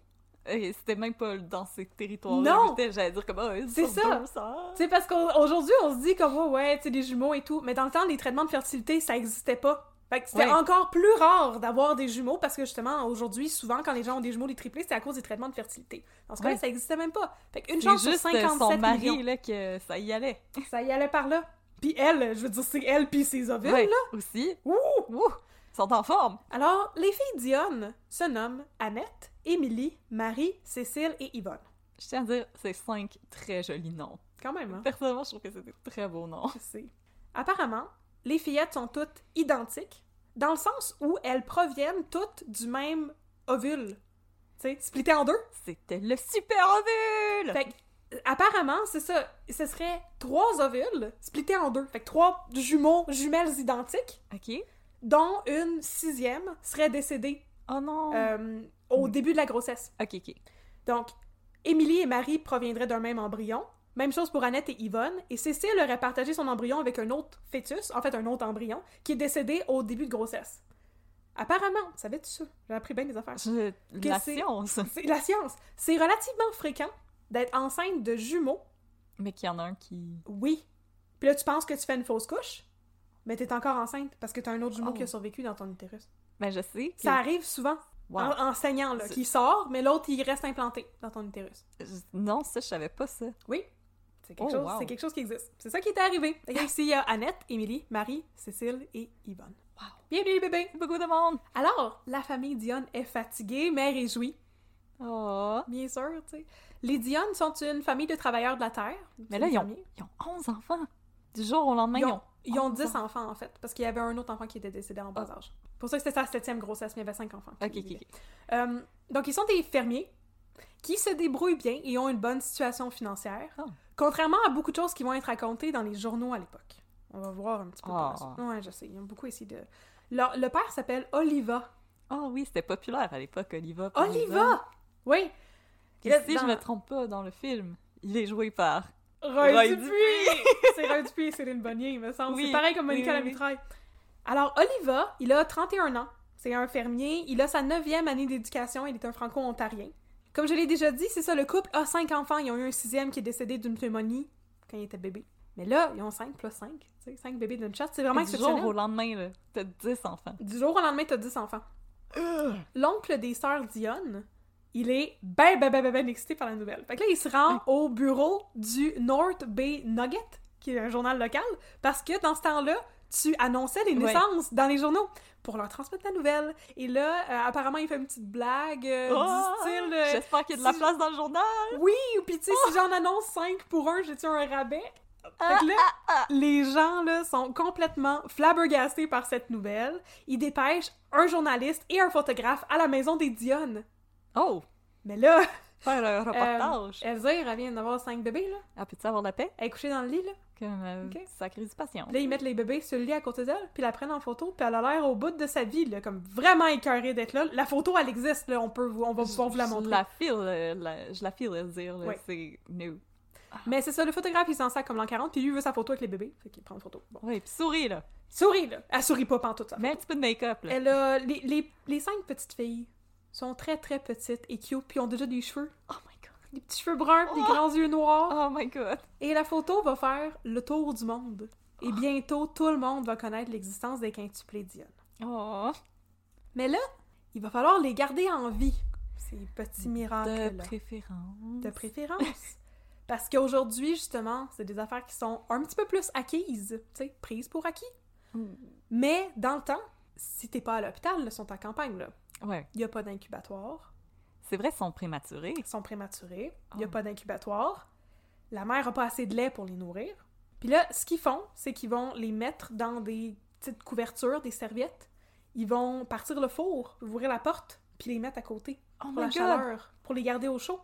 C'était même pas dans ces territoires Non! J'allais dire comme, oh, C'est ça. sais, parce qu'aujourd'hui, on se dit comme, oh, ouais, tu sais, des jumeaux et tout. Mais dans le temps, les traitements de fertilité, ça existait pas. Fait que c'était encore plus rare d'avoir des jumeaux parce que justement, aujourd'hui, souvent, quand les gens ont des jumeaux, des triplés, c'est à cause des traitements de fertilité. Dans ce cas-là, ça existait même pas. Fait qu'une chance sur juste euh, 57 son mari, millions. là, que ça y allait. Ça y allait par là. Puis elle, je veux dire, c'est elle puis ses ovules, Ouais, là. aussi. Ouh! Ouh! Ils sont en forme. Alors, les filles Dionne se nomment Annette, Émilie, Marie, Cécile et Yvonne. Je tiens à dire, c'est cinq très jolis noms. Quand même, hein? Personnellement, je trouve que c'est des très beaux noms. Je sais. Apparemment, les fillettes sont toutes identiques, dans le sens où elles proviennent toutes du même ovule. Tu sais, splitté en deux. C'était le super ovule! Fait que, apparemment, c'est ça. Ce serait trois ovules splittés en deux. Fait que trois jumeaux, jumelles identiques, Ok. dont une sixième serait décédée Oh non! euh, au début de la grossesse. Ok, ok. Donc, Émilie et Marie proviendraient d'un même embryon. Même chose pour Annette et Yvonne. Et Cécile aurait partagé son embryon avec un autre fœtus, en fait un autre embryon, qui est décédé au début de grossesse. Apparemment, savais-tu ça? J'ai appris bien des affaires. Je- La science. (laughs) C'est la science. C'est relativement fréquent d'être enceinte de jumeaux. Mais qu'il y en a un qui... Oui. Puis là, tu penses que tu fais une fausse couche, mais t'es encore enceinte parce que t'as un autre jumeau Oh. qui a survécu dans ton utérus. Ben, je sais que... Ça arrive souvent. Wow. En, enseignant, là, C'est- qui sort, mais l'autre, il reste implanté dans ton utérus. Non, ça, je savais pas ça. Oui. C'est quelque, Oh, chose, wow. quelque chose qui existe. C'est ça qui est arrivé. (laughs) Et ici, il y a Annette, Émilie, Marie, Cécile et Yvonne. Wow. Bienvenue les bébés! Beaucoup de monde. Alors, la famille Dionne est fatiguée, mais réjouie. Oh. Bien sûr, tu sais. Les Dionne sont une famille de travailleurs de la Terre. Mais là, ils ont, ils ont 11 enfants. Du jour au lendemain, Ils ont, ils ont 11 10 enfants, en fait, parce qu'il y avait un autre enfant qui était décédé en bas âge. pour ça que c'était sa septième grossesse, mais il y avait 5 enfants. Ok, ok, vivaient. ok. Euh, donc, ils sont des fermiers qui se débrouillent bien et ont une bonne situation financière, Oh. Contrairement à beaucoup de choses qui vont être racontées dans les journaux à l'époque. On va voir un petit peu Oh. plus. Ouais, je sais, ils ont beaucoup essayé de... Leur- le père s'appelle Oliva. Oh oui, c'était populaire à l'époque, Oliva. Oliva! Oui! Si dans- je me trompe pas, dans le film, il est joué par... Roy Roy Dupuis! c'est Roy Dupuis et Céline Bonnier, il me semble. Oui, c'est pareil comme Monica oui, la oui. mitraille. Alors, Oliva, il a 31 ans. C'est un fermier. Il a sa neuvième année d'éducation. Il est un franco-ontarien. Comme je l'ai déjà dit, c'est ça, le couple a cinq enfants. Ils ont eu un sixième qui est décédé d'une pneumonie quand il était bébé. Mais là, ils ont cinq plus cinq. Tu sais, cinq bébés d'une chatte. C'est vraiment du jour au lendemain, là, t'as 10 enfants. Du jour au lendemain, t'as 10 enfants. L'oncle des sœurs Dionne, il est ben, ben, ben, ben, ben excité par la nouvelle. Fait que là, il se rend au bureau du North Bay Nugget, qui est un journal local, parce que dans ce temps-là, tu annonçais les Ouais. naissances dans les journaux pour leur transmettre la nouvelle. Et là, euh, apparemment, il fait une petite blague euh, Oh, du style... euh, J'espère qu'il y a de la si- place dans le journal. oui, ou puis tu sais, si j'en annonce 5 pour un, j'ai-tu un rabais? Ah, Fait que là, les gens là, sont complètement flabbergastés par cette nouvelle. Ils dépêchent un journaliste et un photographe à la maison des Dionne. Oh, Mais là, faire un (laughs) reportage. euh, Elzire, elle vient d'avoir cinq bébés, là. Ah, peux-tu avoir la paix? Elle est couchée dans le lit, là. Comme euh, Ok. sacrée du patient. Là, ils mettent les bébés sur le lit à côté d'elle, puis la prennent en photo, puis elle a l'air au bout de sa vie, là, comme vraiment écœurée d'être là. La photo, elle existe, là, on peut vous, on va pouvoir vous la Je montrer. la file, euh, la- je la file dire, Ouais. c'est new. Mais c'est ça, le photographe, il s'en sac comme l'an 40, puis lui, il veut sa photo avec les bébés, fait qu'il prend une photo. Bon. Ouais, pis souris, là. Souris, là! Elle sourit pas pantoute, ça. Mets un petit peu de make-up, là. Elle a... Les, les, les cinq petites filles sont très, très petites et cute, puis ont déjà des cheveux. Oh. Des petits cheveux bruns, puis des Oh! grands yeux noirs. Oh my god. Et la photo va faire le tour du monde. Et bientôt, tout le monde va connaître l'existence des quintuplés Dionne. Oh. Mais là, il va falloir les garder en vie, ces petits miracles De préférence. de préférence. Parce qu'aujourd'hui, justement, c'est des affaires qui sont un petit peu plus acquises, tu sais, prises pour acquis. Mm. Mais dans le temps, si t'es pas à l'hôpital, ils sont en campagne, là. Ouais. Il y a pas d'incubatoire. C'est vrai, ils sont prématurés. Ils sont prématurés. Il n'y a Oh. pas d'incubatoire. La mère a pas assez de lait pour les nourrir. Puis là, ce qu'ils font, c'est qu'ils vont les mettre dans des petites couvertures, des serviettes. Ils vont partir le four, ouvrir la porte, puis les mettre à côté Oh pour la god. chaleur, pour les garder au chaud.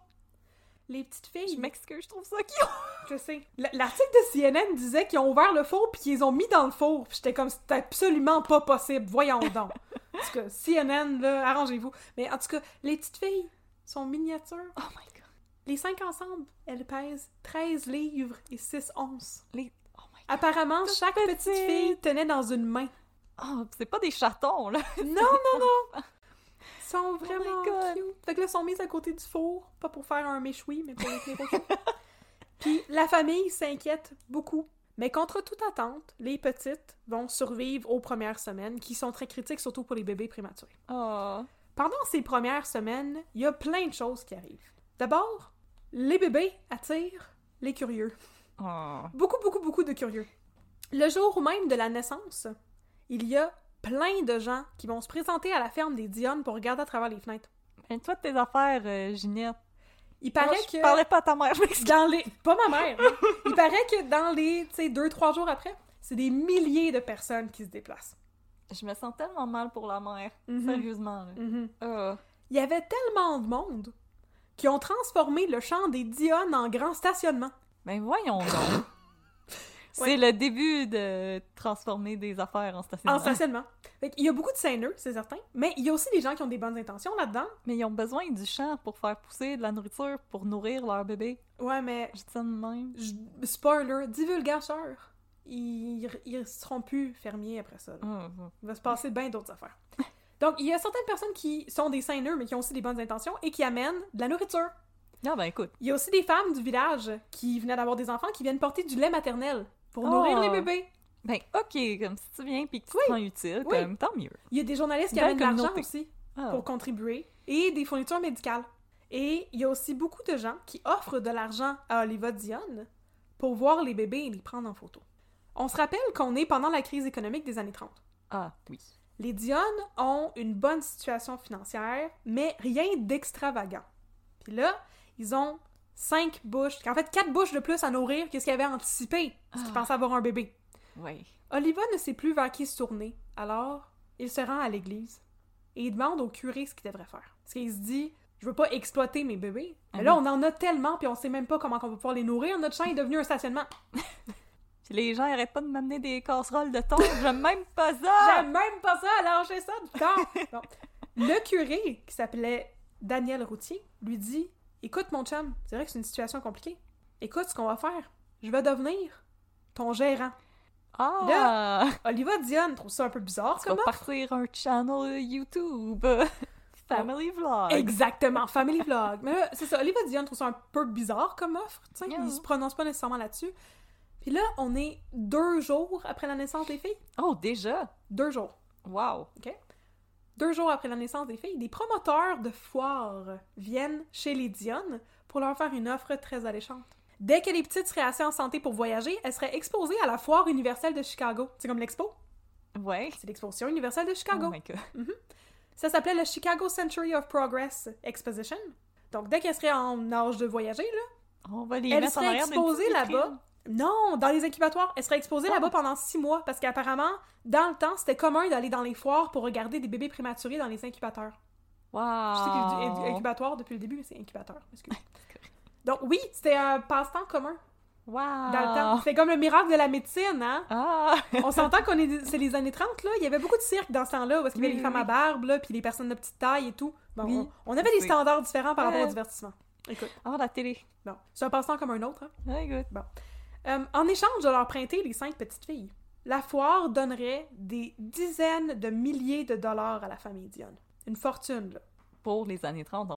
Les petites filles, Je m'excuse, je trouve ça cute. (laughs) je sais. L'article de CNN disait qu'ils ont ouvert le four puis qu'ils les ont mis dans le four. Puis j'étais comme, c'est absolument pas possible. Voyons donc. (laughs) En tout cas, CNN, là, arrangez-vous. Mais en tout cas, les petites filles sont miniatures. Oh my god. Les cinq ensemble, elles pèsent 13 livres et 6 onces. Les... Oh my god. Apparemment, chaque petite fille tenait dans une main. Oh, c'est pas des chatons, là. (laughs) Non, non, non! Ils sont vraiment Oh cute. Fait que là, ils sont mises à côté du four. Pas pour faire un méchoui, mais pour les. (laughs) Puis la famille s'inquiète beaucoup. Mais contre toute attente, les petites vont survivre aux premières semaines, qui sont très critiques, surtout pour les bébés prématurés. Oh. Pendant ces premières semaines, il y a plein de choses qui arrivent. D'abord, les bébés attirent les curieux. Oh. Beaucoup, beaucoup, beaucoup de curieux. Le jour même de la naissance, il y a plein de gens qui vont se présenter à la ferme des Dionne pour regarder à travers les fenêtres. Ben, toi, tes affaires, euh, Ginette. Il paraît Moi, je que parlais pas à ta mère, je dans les pas ma mère, hein. (laughs) il paraît que dans les tu sais deux trois jours après, c'est des milliers de personnes qui se déplacent. Je me sens tellement mal pour la mère. Mhm. Sérieusement, là. Oh. Il y avait tellement de monde qui ont transformé le champ des Dionne en grand stationnement. Ben voyons donc. C'est le début de transformer des affaires en stationnement. En stationnement. Qu'il y a beaucoup de seineux, c'est certain, mais il y a aussi des gens qui ont des bonnes intentions là-dedans. Mais ils ont besoin du champ pour faire pousser de la nourriture pour nourrir leur bébé. Ouais, mais Je dis ça de même. je- spoiler, divulgateur, ils, ils seront plus fermiers après ça. Hum, hum. Il va se passer bien d'autres affaires. (laughs) Donc, il y a certaines personnes qui sont des seineux, mais qui ont aussi des bonnes intentions et qui amènent de la nourriture. Ah ben écoute, Il y a aussi des femmes du village qui venaient d'avoir des enfants qui viennent porter du lait maternel pour nourrir les bébés. ben ok, comme si tu viens puis que tu Oui. te sens utile, Oui. comme tant mieux. Il y a des journalistes qui amènent de l'argent aussi Ah. pour contribuer et des fournitures médicales. Et il y a aussi beaucoup de gens qui offrent de l'argent à Oliva Dionne pour voir les bébés et les prendre en photo. On se rappelle qu'on est pendant la crise économique des années 30. Ah oui. Les Dionne ont une bonne situation financière, mais rien d'extravagant. Puis là, ils ont cinq bouches, en fait quatre bouches de plus à nourrir que ce qu'ils avaient anticipé, parce qu'ils Ah. pensaient avoir un bébé. Ouais. Oliva ne sait plus vers qui se tourner, alors il se rend à l'église et il demande au curé ce qu'il devrait faire. Parce qu'il se dit, je veux pas exploiter mes bébés, mais Ah là oui. on en a tellement puis on sait même pas comment on va pouvoir les nourrir, notre champ est devenu un stationnement. Puis (laughs) les gens arrêtent pas de m'amener des casseroles de thon, (laughs) j'aime même pas ça! J'aime même pas ça, lâcher ça du temps! (laughs) Bon. Le curé, qui s'appelait Daniel Routier, lui dit Écoute, mon chum, c'est vrai que c'est une situation compliquée. Écoute ce qu'on va faire. Je vais devenir ton gérant. Ah! Oliva Dionne trouve ça un peu bizarre Tu vas partir un channel YouTube! (laughs) Family Vlog! Exactement, Family (laughs) Vlog. Mais là, c'est ça, Oliva Dionne trouve ça un peu bizarre comme offre. tu sais, Yeah. Il se prononce pas nécessairement là-dessus. Puis là, on est deux jours après la naissance des filles. Oh, déjà? Deux jours. Wow! Deux jours après la naissance des filles, des promoteurs de foires viennent chez les Dionne pour leur faire une offre très alléchante. Dès que les petites seraient assez en santé pour voyager, elles seraient exposées à la foire universelle de Chicago. C'est comme l'expo? Ouais. C'est l'exposition universelle de Chicago. Oh my god. Ça s'appelait le Chicago Century of Progress Exposition. Donc, dès qu'elles seraient en âge de voyager, là, On va les elles seraient exposées là-bas. Non, dans les incubatoires. Elles seraient exposées Ah. là-bas pendant six mois parce qu'apparemment, dans le temps, c'était commun d'aller dans les foires pour regarder des bébés prématurés dans les incubateurs. Wow! Je sais dit incubatoire depuis le début, mais c'est incubateur. excuse. (laughs) Donc oui, c'était un passe-temps commun Wow! dans le temps. C'était comme le miracle de la médecine, hein? Ah! On s'entend qu'on est c'est les années 30 là, il y avait beaucoup de cirque dans ce temps-là parce qu'il y avait Oui, les femmes oui, à barbe là, puis les personnes de petite taille et tout. Bon, Oui, on, on avait des c'est- standards différents par rapport au Ouais. divertissement. Écoute, Ah, la télé. bon, c'est un passe-temps comme un autre. Hein? Very good. Euh, en échange de leur prêter les cinq petites filles, la foire donnerait des dizaines de milliers de dollars à la famille Dionne. Une fortune, là. Pour les années 30. on-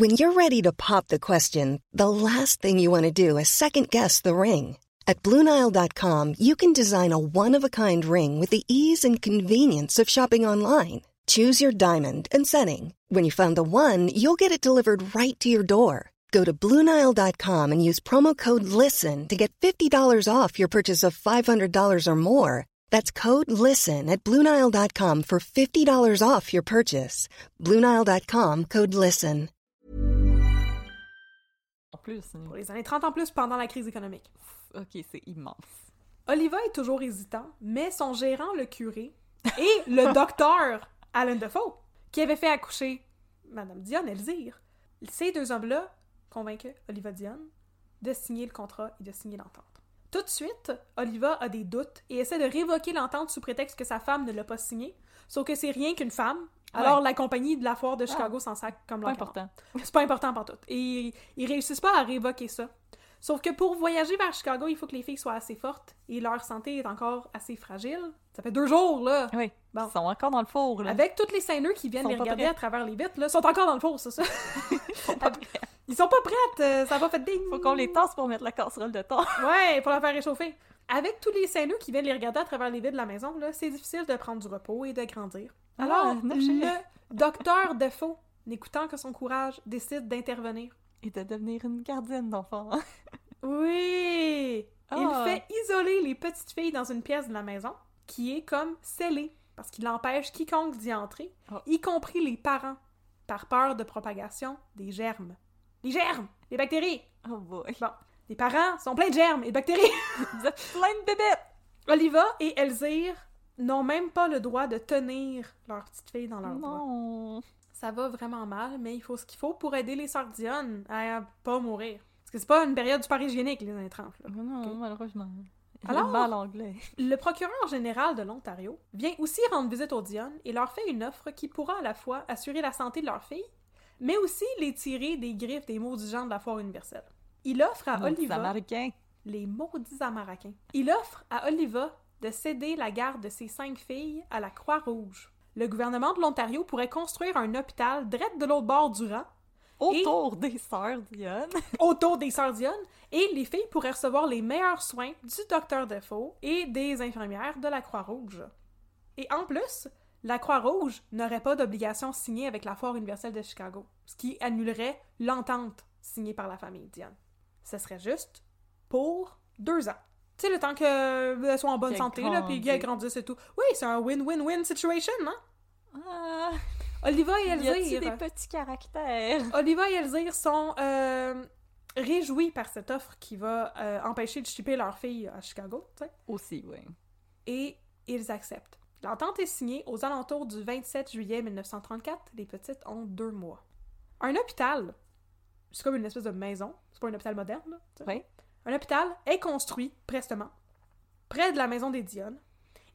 When you're ready to pop the question, the last thing you want to do is second guess the ring. At Bluenile.com, you can design a one of a kind ring with the ease and convenience of shopping online. Choose your diamond and setting. When you find the one, you'll get it delivered right to your door. Go to Bluenile.com and use promo code LISTEN to get $50 off your purchase of $500 or more. That's code LISTEN at Bluenile.com for $50 off your purchase. Bluenile.com code LISTEN. En plus, Pour les années 30 en plus pendant la crise économique. ok, c'est immense. Oliva est toujours hésitant, mais son gérant, le curé, et le (laughs) docteur Alan Defoe, qui avait fait accoucher Madame Dionne, Elzire, ces deux hommes-là convainquent Oliva Dionne de signer le contrat et de signer l'entente. Tout de suite, Oliva a des doutes et essaie de révoquer l'entente sous prétexte que sa femme ne l'a pas signée, sauf que c'est rien qu'une femme. Alors la compagnie de la foire de Chicago s'en sac comme Pas leur important. c'est pas important pour tout. Et ils réussissent pas à révoquer ça. Sauf que pour voyager vers Chicago, il faut que les filles soient assez fortes et leur santé est encore assez fragile. Ça fait deux jours, là. Oui. Bon. Ils sont encore dans le four, là. Avec toutes les seineux qui viennent les regarder prêts. à travers les vitres, là, sont encore dans le four, c'est ça? (laughs) Ils sont pas prêtes, euh, ça va fait ding! Faut qu'on les tasse pour mettre la casserole de thon. (laughs) Ouais, pour la faire réchauffer. Avec tous les seineux qui viennent les regarder à travers les vitres de la maison, là, c'est difficile de prendre du repos et de grandir. Ah, Alors, le docteur Defoe, n'écoutant que son courage, décide d'intervenir. Et de devenir une gardienne d'enfants. (laughs) Oui! Ah. Il fait isoler les petites filles dans une pièce de la maison qui est comme scellée parce qu'il empêche quiconque d'y entrer, Ah. y compris les parents, par peur de propagation des germes. Les germes! Les bactéries! Oh boy. Bon, les parents sont pleins de germes et de bactéries! (laughs) Vous êtes plein de bébêtes! Oliva et Elzire n'ont même pas le droit de tenir leur petite fille dans leurs bras. Non. Ça va vraiment mal, mais il faut ce qu'il faut pour aider les sœurs Dionne à pas mourir. Parce que c'est pas une période super hygiénique, les années 30. là. Non, malheureusement. Alors- Alors... mal anglais. Le procureur général de l'Ontario vient aussi rendre visite aux Dionne et leur fait une offre qui pourra à la fois assurer la santé de leur fille, mais aussi les tirer des griffes des maudits gens de la foire universelle. Il offre à Maudits Oliva... Américains. les maudits Américains. Il offre à Oliva de céder la garde de ses cinq filles à la Croix-Rouge. Le gouvernement de l'Ontario pourrait construire un hôpital direct de l'autre bord du rang, Autour des sœurs Dionne. (laughs) autour des sœurs Dionne, et les filles pourraient recevoir les meilleurs soins du docteur Defoe et des infirmières de la Croix-Rouge. Et en plus, la Croix-Rouge n'aurait pas d'obligation signée avec la Foire universelle de Chicago, ce qui annulerait l'entente signée par la famille Dionne. Ce serait juste pour deux ans. Tu sais, le temps qu'elle soit en bonne santé, là, puis qu'elle grandisse. et tout. Oui, c'est un win-win-win situation, hein? Ah, Oliva et y a-t-il Elzire... des petits caractères? Oliva et Elzire sont euh, réjouis par cette offre qui va euh, empêcher de shipper leur fille à Chicago, tu sais, Aussi, oui. et ils acceptent. L'entente est signée aux alentours du 27 juillet 1934. Les petites ont deux mois. Un hôpital, c'est comme une espèce de maison, c'est pas un hôpital moderne, là. Oui. Un hôpital est construit, prestement, près de la maison des Dionne.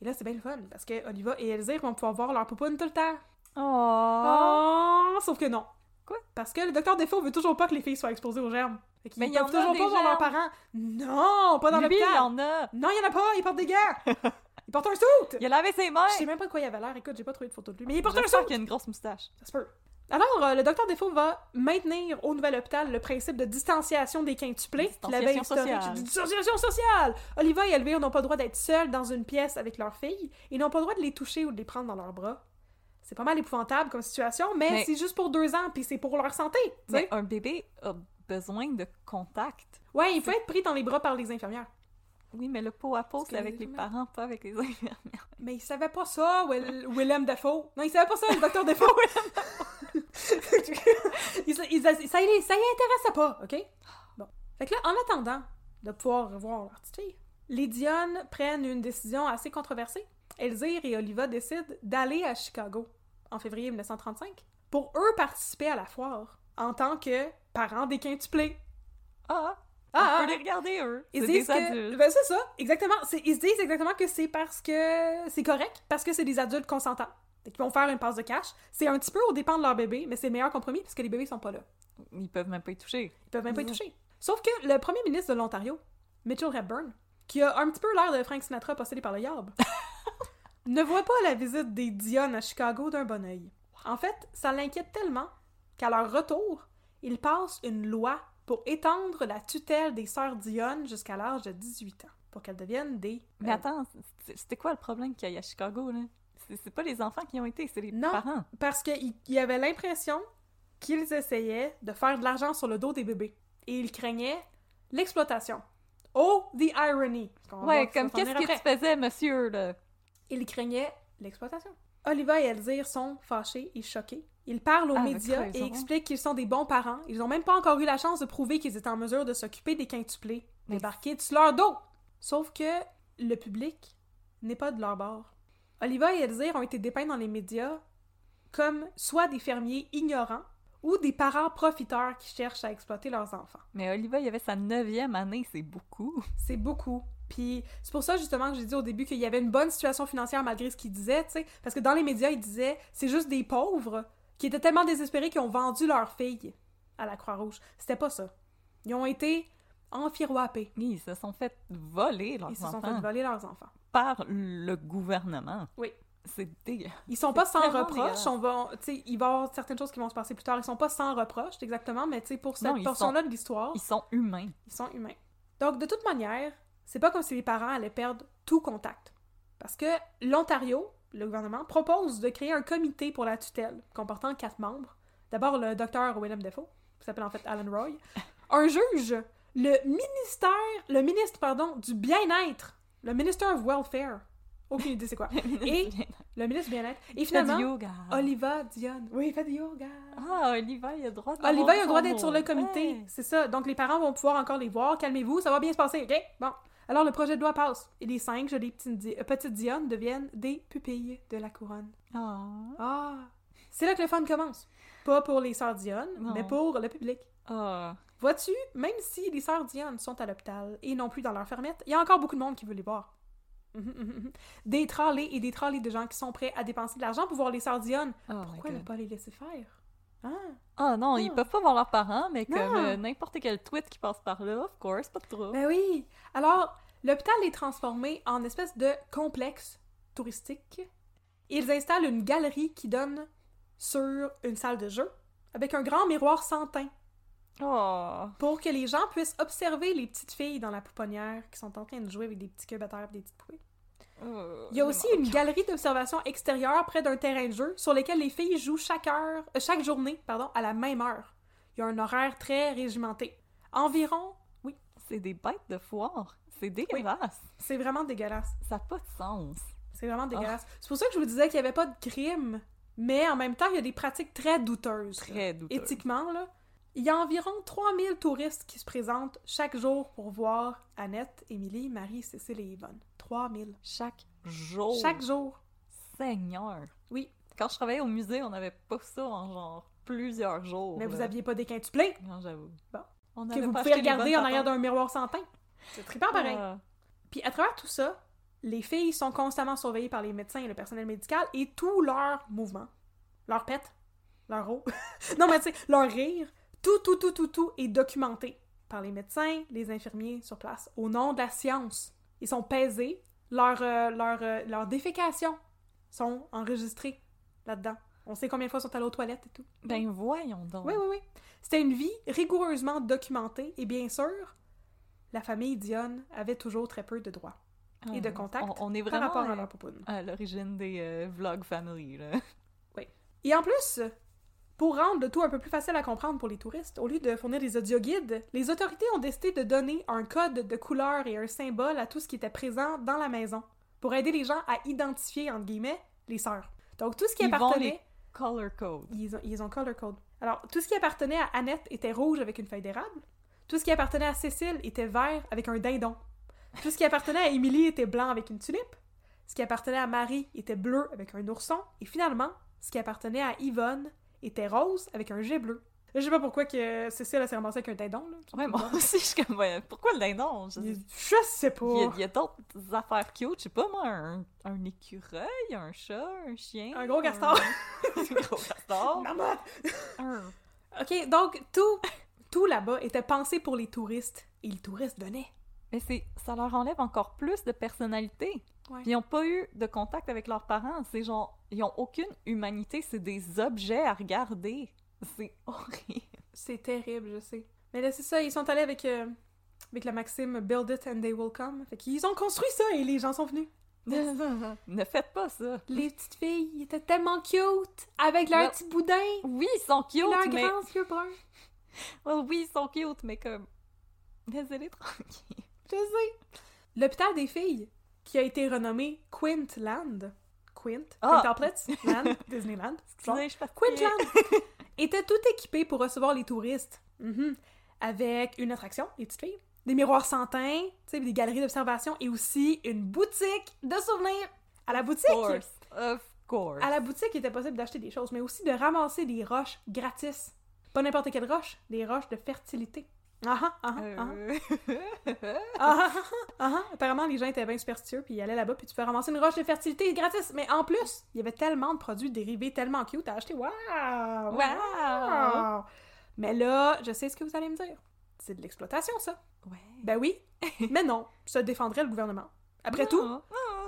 Et là, c'est bien le fun, parce que Oliva et Elzire vont pouvoir voir leur poupoune tout le temps. Oh! Oh, sauf que non. Quoi? Parce que le docteur Defoe veut toujours pas que les filles soient exposées aux germes. Fait qu'ils Mais il y peuvent toujours pas voir leurs parents. Non, pas dans Lui, il l'hôpital. y en a! Non, il y en a pas, il porte des gants. (laughs) il porte un suit. Il a lavé ses mains! Je sais même pas de quoi il avait l'air. Écoute, j'ai pas trouvé de photo de lui. Mais il porte un qu'il y a une grosse moustache. Ça se peut. Alors, euh, le docteur Defoe va maintenir au nouvel hôpital le principe de distanciation des quintuplés historique. sociale. Distanciation sociale! Oliva et Elvire n'ont pas le droit d'être seuls dans une pièce avec leur fille et n'ont pas le droit de les toucher ou de les prendre dans leurs bras. C'est pas mal épouvantable comme situation, mais, Mais- c'est juste pour deux ans, puis c'est pour leur santé. Mais un bébé a besoin de contact. Ouais, il peut être pris dans les bras par les infirmières. Oui, mais le pot à pot, c'est avec les parents, pas avec les (laughs) infirmières. Mais il savait pas ça, Will- Willem Dafoe. Non, il savait pas ça, le docteur Dafoe. (laughs) (laughs) il sa- ça, y- ça y intéressait pas, OK? Bon. Fait que là, en attendant de pouvoir revoir leur petite fille, les Dionne prennent une décision assez controversée. Elzire et Oliva décident d'aller à Chicago en février 1935 pour eux participer à la foire en tant que parents des quintuplés. Ah! Ah, on ah, peut les regarder, eux. Ils disent des que... Ben, c'est ça, exactement. Ils se disent exactement que c'est parce que c'est correct, parce que c'est des adultes consentants. Qu'ils vont faire une passe de cash. C'est un petit peu au dépend de leur bébé, mais c'est le meilleur compromis parce que les bébés sont pas là. Ils peuvent même pas y toucher. Ils peuvent même pas y Mhm. toucher. Sauf que le premier ministre de l'Ontario, Mitchell Hepburn, qui a un petit peu l'air de Frank Sinatra possédé par le yab, (laughs) ne voit pas la visite des Dionne à Chicago d'un bon œil. En fait, ça l'inquiète tellement qu'à leur retour, il passe une loi pour étendre la tutelle des sœurs Dionne jusqu'à l'âge de 18 ans, pour qu'elles deviennent des... Mais attends, c'était quoi le problème qu'il y a à Chicago, là? C'est pas les enfants qui ont été, c'est les Non. parents. Parce qu'il y avait l'impression qu'ils essayaient de faire de l'argent sur le dos des bébés. Et ils craignaient l'exploitation. Oh, the irony! Ouais, comme qu'est-ce que tu faisais, monsieur, là? Ils craignaient l'exploitation. Oliva et Elzire sont fâchés et choqués. Ils parlent aux Ah, médias et expliquent qu'ils sont des bons parents. Ils n'ont même pas encore eu la chance de prouver qu'ils étaient en mesure de s'occuper des quintuplés, Mais- débarqués sur leur dos. Sauf que le public n'est pas de leur bord. Oliva et Elzire ont été dépeints dans les médias comme soit des fermiers ignorants ou des parents profiteurs qui cherchent à exploiter leurs enfants. Mais Oliva, il avait sa neuvième année, c'est beaucoup. C'est beaucoup. Puis c'est pour ça justement que j'ai dit au début qu'il y avait une bonne situation financière malgré ce qu'il disait, tu sais, parce que dans les médias, il disait c'est juste des pauvres qui étaient tellement désespérés qu'ils ont vendu leur fille à la Croix-Rouge. C'était pas ça. Ils ont été enfiroipés. Ils se sont fait voler leurs Ils se sont enfants fait voler leurs enfants. par le gouvernement. Oui. C'est dégueu. Ils sont pas sans reproche. dégueulasse. On va, il va y avoir certaines choses qui vont se passer plus tard. Ils sont pas sans reproche, exactement, mais tu sais, pour cette portion-là de l'histoire, Ils sont humains. ils sont humains. Donc, de toute manière, c'est pas comme si les parents allaient perdre tout contact. Parce que l'Ontario, le gouvernement, propose de créer un comité pour la tutelle, comportant quatre membres. D'abord, le docteur William Defoe, qui s'appelle en fait Alan Roy. (laughs) Un juge, le ministère, le ministre, pardon, du bien-être, le Minister of Welfare. Aucune idée c'est quoi. (laughs) Et le ministre du bien-être. Et Fait du finalement, yoga. Oliva Dionne. Oui, il fait du yoga. Ah, Oliva, il a le droit de Oliva, il a le droit d'être sur le comité. Ouais. C'est ça. Donc, les parents vont pouvoir encore les voir. Calmez-vous, ça va bien se passer, OK? Bon. Alors, le projet de loi passe. Et les cinq jolies petites, euh, petites Dionne deviennent des pupilles de la couronne. Ah. Ah! C'est là que le fun commence. Pas pour les sœurs Dionne, Non. mais pour le public. Ah. Vois-tu, même si les sœurs Dionne sont à l'hôpital et non plus dans leur fermette, il y a encore beaucoup de monde qui veut les voir. (laughs) des trollés et des trollés de gens qui sont prêts à dépenser de l'argent pour voir les sœurs Dionne. Oh Pourquoi ne pas les laisser faire? Ah, Ah non, ils Ah. peuvent pas voir leurs parents, mais comme euh, n'importe quel tweet qui passe par là, of course, pas de trouble. ben oui! Alors, l'hôpital est transformé en espèce de complexe touristique. Ils installent une galerie qui donne sur une salle de jeu avec un grand miroir sans teint Oh. pour que les gens puissent observer les petites filles dans la pouponnière qui sont en train de jouer avec des petits cubes à terre et des petites poupées. Oh, Il y a aussi une galerie d'observation extérieure près d'un terrain de jeu sur lequel les filles jouent chaque heure, euh, chaque journée, pardon, à la même heure. Il y a un horaire très régimenté. Environ, oui, C'est des bêtes de foire. C'est dégueulasse. c'est vraiment dégueulasse. Ça n'a pas de sens. C'est vraiment dégueulasse. C'est pour ça que je vous disais qu'il n'y avait pas de crime, mais en même temps, il y a des pratiques très douteuses. là. Très douteux. Éthiquement, là. Il y a environ 3000 touristes qui se présentent chaque jour pour voir Annette, Émilie, Marie, Cécile et Yvonne. 3000. Chaque jour. Chaque jour. Seigneur. Oui. Quand je travaillais au musée, on n'avait pas ça en genre plusieurs jours. Mais vous aviez pas des quintuplés Non, j'avoue. Bon. On que vous pouvez regarder en arrière d'un miroir sans teint. C'est trippant pareil. Ah. Puis à travers tout ça, les filles sont constamment surveillées par les médecins et le personnel médical et tous leurs mouvements, leurs pets, leurs os, (laughs) non mais tu sais, leur rire, tout, tout, tout, tout, tout est documenté par les médecins, les infirmiers sur place, au nom de la science. Ils sont pesés, leurs euh, leurs, euh, sont enregistrées là-dedans. On sait combien de fois ils sont allés aux toilettes et tout. Ben voyons donc. Oui, oui, oui. C'était une vie rigoureusement documentée et bien sûr, la famille Dionne avait toujours très peu de droits Ah, et de contacts On, on est par vraiment rapport à leur poupoune. à l'origine des euh, vlog family, là. Et en plus, pour rendre le tout un peu plus facile à comprendre pour les touristes, au lieu de fournir des audioguides, les autorités ont décidé de donner un code de couleur et un symbole à tout ce qui était présent dans la maison pour aider les gens à identifier, entre guillemets, les sœurs. Donc tout ce qui Ils vont appartenait... les color code. Ils ont, ils ont color code. Alors, tout ce qui appartenait à Annette était rouge avec une feuille d'érable. Tout ce qui appartenait à Cécile était vert avec un dindon. Tout ce qui appartenait à Émilie était blanc avec une tulipe. Ce qui appartenait à Marie était bleu avec un ourson. Et finalement, ce qui appartenait à Yvonne était rose avec un jet bleu. Je sais pas pourquoi que Cécile s'est ramassée avec un dindon. Là. Ouais, moi (laughs) aussi, je suis comme, ouais, pourquoi le dindon? Je, Je sais pas. Il y a, a d'autres affaires cute, je sais pas moi, un, un écureuil, un chat, un chien. Un gros castor. (laughs) un gros castor. (laughs) Maman! un- Ok, donc tout, tout là-bas était pensé pour les touristes. Et les touristes venaient. Mais c'est, ça leur enlève encore plus de personnalité. Ouais. Ils n'ont pas eu de contact avec leurs parents. C'est genre, ils ont aucune humanité. C'est des objets à regarder. C'est (laughs) horrible. C'est terrible, je sais. Mais là, c'est ça, ils sont allés avec, euh, avec la maxime Build it and they will come. Fait qu'ils ont construit ça et les gens sont venus. (laughs) ne faites pas ça. Les petites filles ils étaient tellement cute avec leurs petits boudins Oui, ils sont et leurs cute, mais... grands yeux bruns. (laughs) Well, oui, ils sont cute, mais comme... Laissez-les tranquilles. Je sais. L'hôpital des filles, qui a été renommé Quintland. Quint. Ah. Disneyland. (laughs) Excusez, je. Quintland (laughs) était tout équipé pour recevoir les touristes. Mhm. Avec une attraction, les petites filles, des miroirs sans teint, des galeries d'observation et aussi une boutique de souvenirs. À la boutique, Of course. Of course. à la boutique, il était possible d'acheter des choses, mais aussi de ramasser des roches gratis. Pas n'importe quelle roche, des roches de fertilité. Ah ah, ah ah, Euh, ah, (laughs) ah, ah. Apparemment, les gens étaient bien superstitieux, puis ils allaient là-bas, puis tu peux ramasser une roche de fertilité gratis. Mais en plus, il y avait tellement de produits dérivés, tellement cute à acheter. Waouh! Wow! Mais là, je sais ce que vous allez me dire. C'est de l'exploitation, ça. Ouais. Ben oui, (laughs) mais non, ça défendrait le gouvernement. Après tout, Non,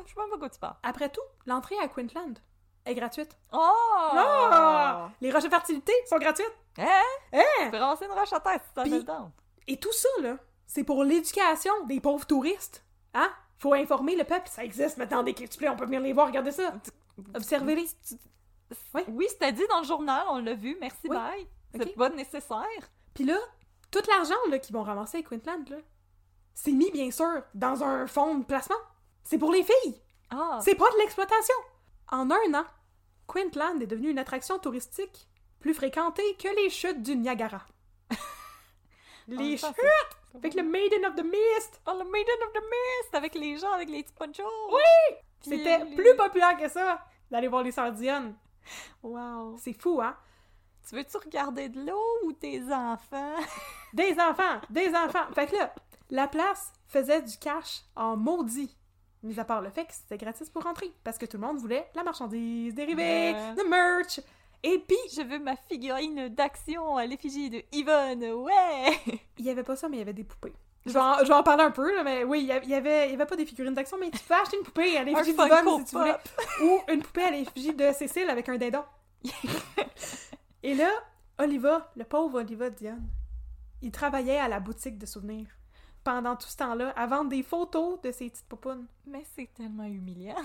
je sais pas de quoi tu parles. après tout, l'entrée à Quintland est gratuite. Oh! Les roches de fertilité sont gratuites. Hein? Hein? Tu peux ramasser une roche à terre si Puis- le temps. Et tout ça, là, c'est pour l'éducation des pauvres touristes. Hein? Faut informer le peuple. Ça existe maintenant des quintuplés, on peut venir les voir, regardez ça. Observez-les. Ouais. Oui, c'était dit dans le journal, on l'a vu, merci, Oui. bye. C'est pas nécessaire. Puis là, tout l'argent qu'ils vont ramasser à Quintland, là, c'est mis, bien sûr, dans un fonds de placement. C'est pour les filles. Ah! C'est pas de l'exploitation. En un an, Quintland est devenu une attraction touristique plus fréquentée que les chutes du Niagara. Les chutes! Avec le Maiden of the Mist! Oh, le Maiden of the Mist! Avec les gens, avec les petits ponchos! Oui! C'était les- plus populaire que ça d'aller voir les Dionne. Wow! C'est fou, hein? Tu veux-tu regarder de l'eau ou tes enfants? (laughs) Des enfants! Des enfants! Fait que là, la place faisait du cash en maudit. Mis à part le fait que c'était gratis pour rentrer. Parce que tout le monde voulait la marchandise dérivée, le merch. Et puis, Je veux ma figurine d'action à l'effigie de Yvonne, ouais! (laughs) il y avait pas ça, mais il y avait des poupées. Je vais en, je vais en parler un peu, là, mais oui, il y avait, il y avait, pas des figurines d'action, mais tu peux acheter une poupée à l'effigie d'Yvonne si tu voulais. Ou une poupée à l'effigie de Cécile avec un dindon. (laughs) Et là, Oliva, le pauvre Oliva Diane, il travaillait à la boutique de souvenirs pendant tout ce temps-là à vendre des photos de ses petites poupounes. Mais c'est tellement humiliant.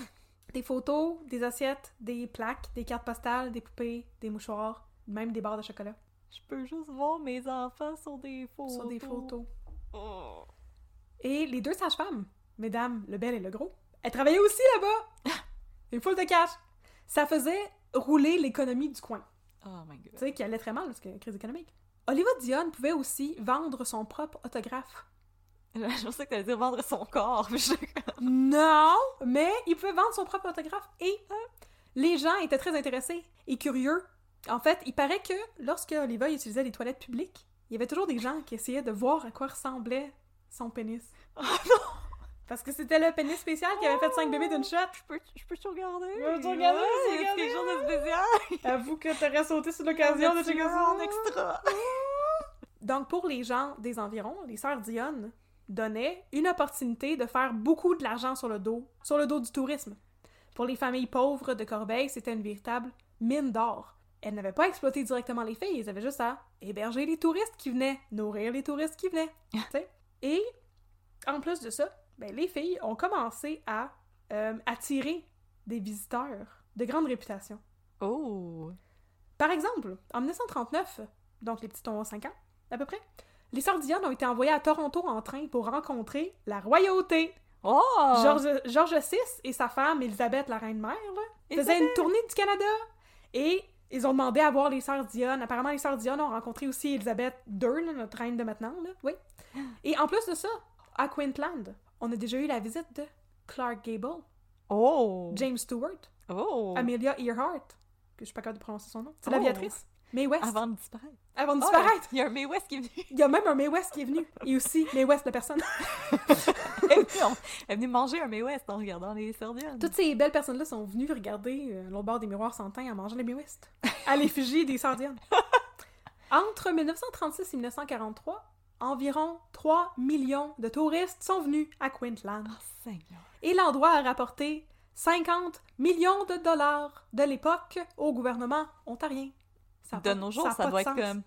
Des photos, des assiettes, des plaques, des cartes postales, des poupées, des mouchoirs, même des barres de chocolat Je peux juste voir mes enfants sur des photos. sur des photos. Oh. Et les deux sages-femmes, mesdames le bel et le gros, elles travaillaient aussi là-bas. (laughs) Une foule de cash. Ça faisait rouler l'économie du coin. Oh my god. Tu sais, qui allait très mal parce que crise économique. Oliva Dion pouvait aussi vendre son propre autographe. (laughs) Je pensais que t'allais dire vendre son corps. je- Non, mais il pouvait vendre son propre autographe et euh, les gens étaient très intéressés et curieux. En fait, il paraît que lorsque Oliva utilisait les toilettes publiques, il y avait toujours des gens qui essayaient de voir à quoi ressemblait son pénis. (laughs) Oh non! Parce que c'était le pénis spécial qui avait fait cinq bébés d'une shot. Je peux, je peux te regarder? Regarder, tu Ouais, regarder. quelque chose de spécial. (laughs) Avoue que t'aurais sauté sur l'occasion de checker ça. en extra. Donc, pour les gens des environs, les sœurs Dionne donnaient une opportunité de faire beaucoup de l'argent sur le dos, sur le dos du tourisme. Pour les familles pauvres de Corbeil, c'était une véritable mine d'or. Elles n'avaient pas exploité directement les filles, elles avaient juste à héberger les touristes qui venaient, nourrir les touristes qui venaient. (laughs) Et en plus de ça, ben, les filles ont commencé à euh, attirer des visiteurs de grande réputation. Oh! Par exemple, en 1939, donc les petits ont 5 ans, à peu près, les sœurs Dionne ont été envoyées à Toronto en train pour rencontrer la royauté. Oh! George, George VI et sa femme, Elisabeth, la reine-mère, faisaient une tournée du Canada. Et ils ont demandé à voir les sœurs Dionne. Apparemment, les sœurs Dionne ont rencontré aussi Elisabeth II, notre reine de maintenant, là. Oui. Et en plus de ça, à Queensland, on a déjà eu la visite de Clark Gable, Oh! James Stewart, Oh! Amelia Earhart, que je suis pas capable de prononcer son nom. C'est Oh. l'aviatrice. Mae West. Avant de disparaître. Avant de Oh, disparaître. Il y a un Mae West qui est venu. Il y a même un Mae West qui est venu. Et aussi Mae West, la personne. (laughs) Elle est venue- manger un Mae West en regardant les Sardiens. Toutes ces belles personnes-là sont venues regarder euh, bord des miroirs sans teint en mangeant les Mae West. À l'effigie des sardiennes. (laughs) Entre 1936 et 1943, environ 3 millions de touristes sont venus à Queensland. Oh, Seigneur. Et l'endroit a rapporté 50 millions de dollars de l'époque au gouvernement ontarien. Ça De nos jours, ça, doit être sens. comme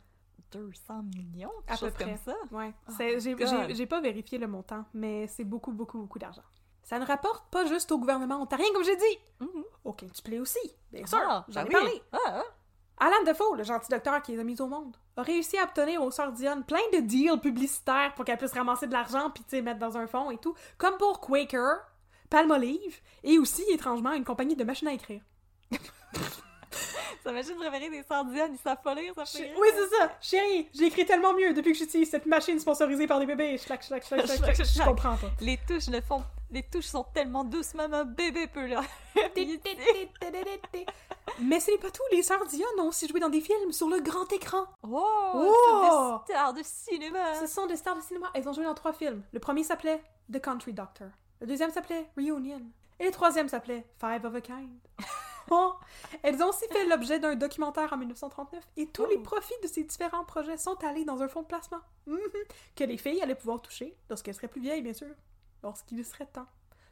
200 millions, quelque À peu près. comme ça. Ouais. Oh my J'ai pas vérifié le montant, mais c'est beaucoup, beaucoup, beaucoup d'argent. Ça ne rapporte pas juste au gouvernement ontarien, comme j'ai dit. Mhm. Au Quintuplé aussi, bien sûr. Ah, J'en ben ai oui. parlé. Ah, ah. Alan Defoe, le gentil docteur qui les a mis au monde, a réussi à obtenir aux sœurs Dionne plein de deals publicitaires pour qu'elles puissent ramasser de l'argent puis, tu sais, mettre dans un fonds et tout. Comme pour Quaker, Palmolive et aussi, étrangement, une compagnie de machines à écrire. (laughs) Ça machine préférée des Sardiens, ils savent pas lire, ça fait rire. Oui, c'est ça. Chérie, j'écris tellement mieux depuis que j'utilise cette machine sponsorisée par des bébés. Schlac, schlac, schlac, schlac. Je comprends pas. Les touches ne font... Les touches sont tellement douces, même un bébé peut là. (laughs) Mais ce n'est pas tout, les sœurs Dion ont aussi joué dans des films sur le grand écran. Oh! Oh! Des stars de cinéma! Ce sont des stars de cinéma. Elles ont joué dans trois films. Le premier s'appelait The Country Doctor. Le deuxième s'appelait Reunion. Et le troisième s'appelait Five of a Kind. (laughs) Elles ont aussi fait l'objet d'un documentaire en 1939 et tous les Oh. profits de ces différents projets sont allés dans un fonds de placement. Mhm. Que les filles allaient pouvoir toucher lorsqu'elles seraient plus vieilles, bien sûr. Lorsqu'il serait temps.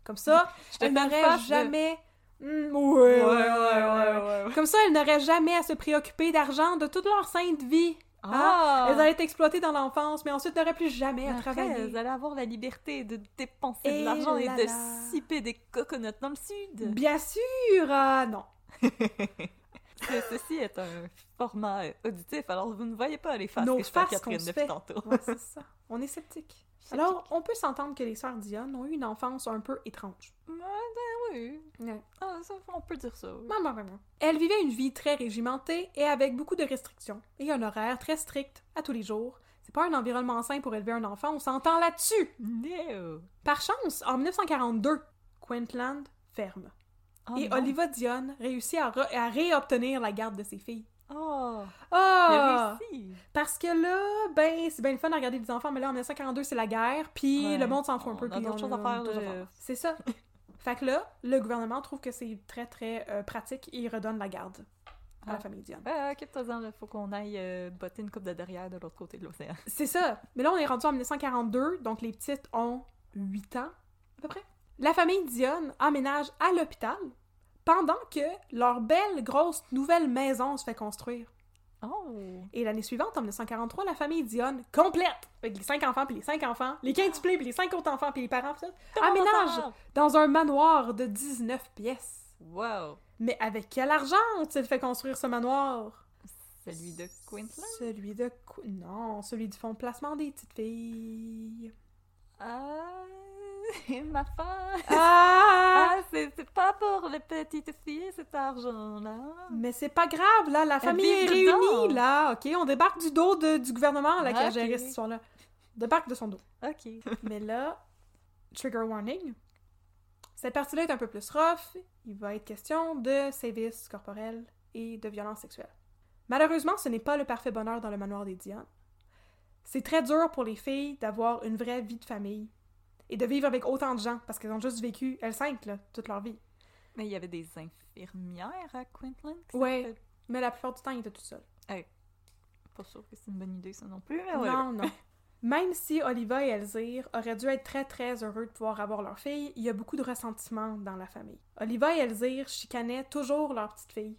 Comme ça, (laughs) elles n'auraient de- jamais... Mm, ouais, ouais, ouais, ouais. Comme ça, elles n'auraient jamais à se préoccuper d'argent de toute leur sainte vie. Hein? Ah! Elles allaient être exploitées dans l'enfance, mais ensuite n'auraient plus jamais à Après, travailler. elles allaient avoir la liberté de dépenser Et de l'argent et de siper des coconuts dans le sud. Bien sûr! ah, non. (laughs) Ce- Ceci est un format euh, auditif, alors vous ne voyez pas les faces Nos que je fais Catherine depuis tantôt. Ouais, c'est ça. On est sceptique. Alors, on peut s'entendre que les sœurs Dion ont eu une enfance un peu étrange. Ben oui. Ouais. Ah, ça, on peut dire ça. oui. Maman, maman. Elles vivaient une vie très régimentée et avec beaucoup de restrictions et un horaire très strict à tous les jours. C'est pas un environnement sain pour élever un enfant, on s'entend là-dessus. No. Par chance, en 1942, Queensland ferme. Oh et non. Oliva Dion réussit à, à réobtenir la garde de ses filles. Oh! Il Ah! réussi! Parce que là, ben, c'est bien le fun de regarder des enfants, mais là, en 1942, c'est la guerre, puis Ouais. le monde s'en fout un peu. On a d'autres choses à faire, C'est ça. (laughs) fait que là, le gouvernement trouve que c'est très, très euh, pratique et il redonne la garde à la Ah. famille Diane. Ben, occupe-toi-en, là. Faut qu'on aille euh, botter une coupe de derrière de l'autre côté de l'océan. (laughs) C'est ça. Mais là, on est rendu en 1942, donc les petites ont 8 ans, à peu près. La famille Dionne emménage à l'hôpital pendant que leur belle, grosse, nouvelle maison se fait construire. Oh! Et l'année suivante, en 1943, la famille Dionne complète, avec les 5 enfants, puis les 5 enfants, les quintuplés, puis les 5 autres enfants, puis les parents, puis ça, aménage dans un manoir de 19 pièces. Wow! Mais avec quel argent ont-ils fait construire ce manoir? Celui de Quintland? Celui de... Non, celui du fonds de placement des petites filles. Ah! Ma femme! Ah! Ah, c'est c'est pas pour les petites filles, cet argent-là. Mais c'est pas grave, là, la famille est dedans. réunie, là, ok? On débarque du dos de- du gouvernement, là, qui a géré cette histoire-là. Débarque de son dos. Ok. (laughs) Mais là, trigger warning, cette partie-là est un peu plus rough. Il va être question de sévices corporels et de violences sexuelles. Malheureusement, ce n'est pas le parfait bonheur dans le manoir des Diane. C'est très dur pour les filles d'avoir une vraie vie de famille et de vivre avec autant de gens parce qu'elles ont juste vécu, elles cinq, là, toute leur vie. Mais il y avait des infirmières à Quintland? qui Ouais. Mais la plupart du temps, ils étaient tout seuls. Pas sûr que c'est une bonne idée, ça non plus. Mais ouais. Non, non. (laughs) Même si Oliva et Elzire auraient dû être très très heureux de pouvoir avoir leur fille, il y a beaucoup de ressentiment dans la famille. Oliva et Elzire chicanaient toujours leur petite fille,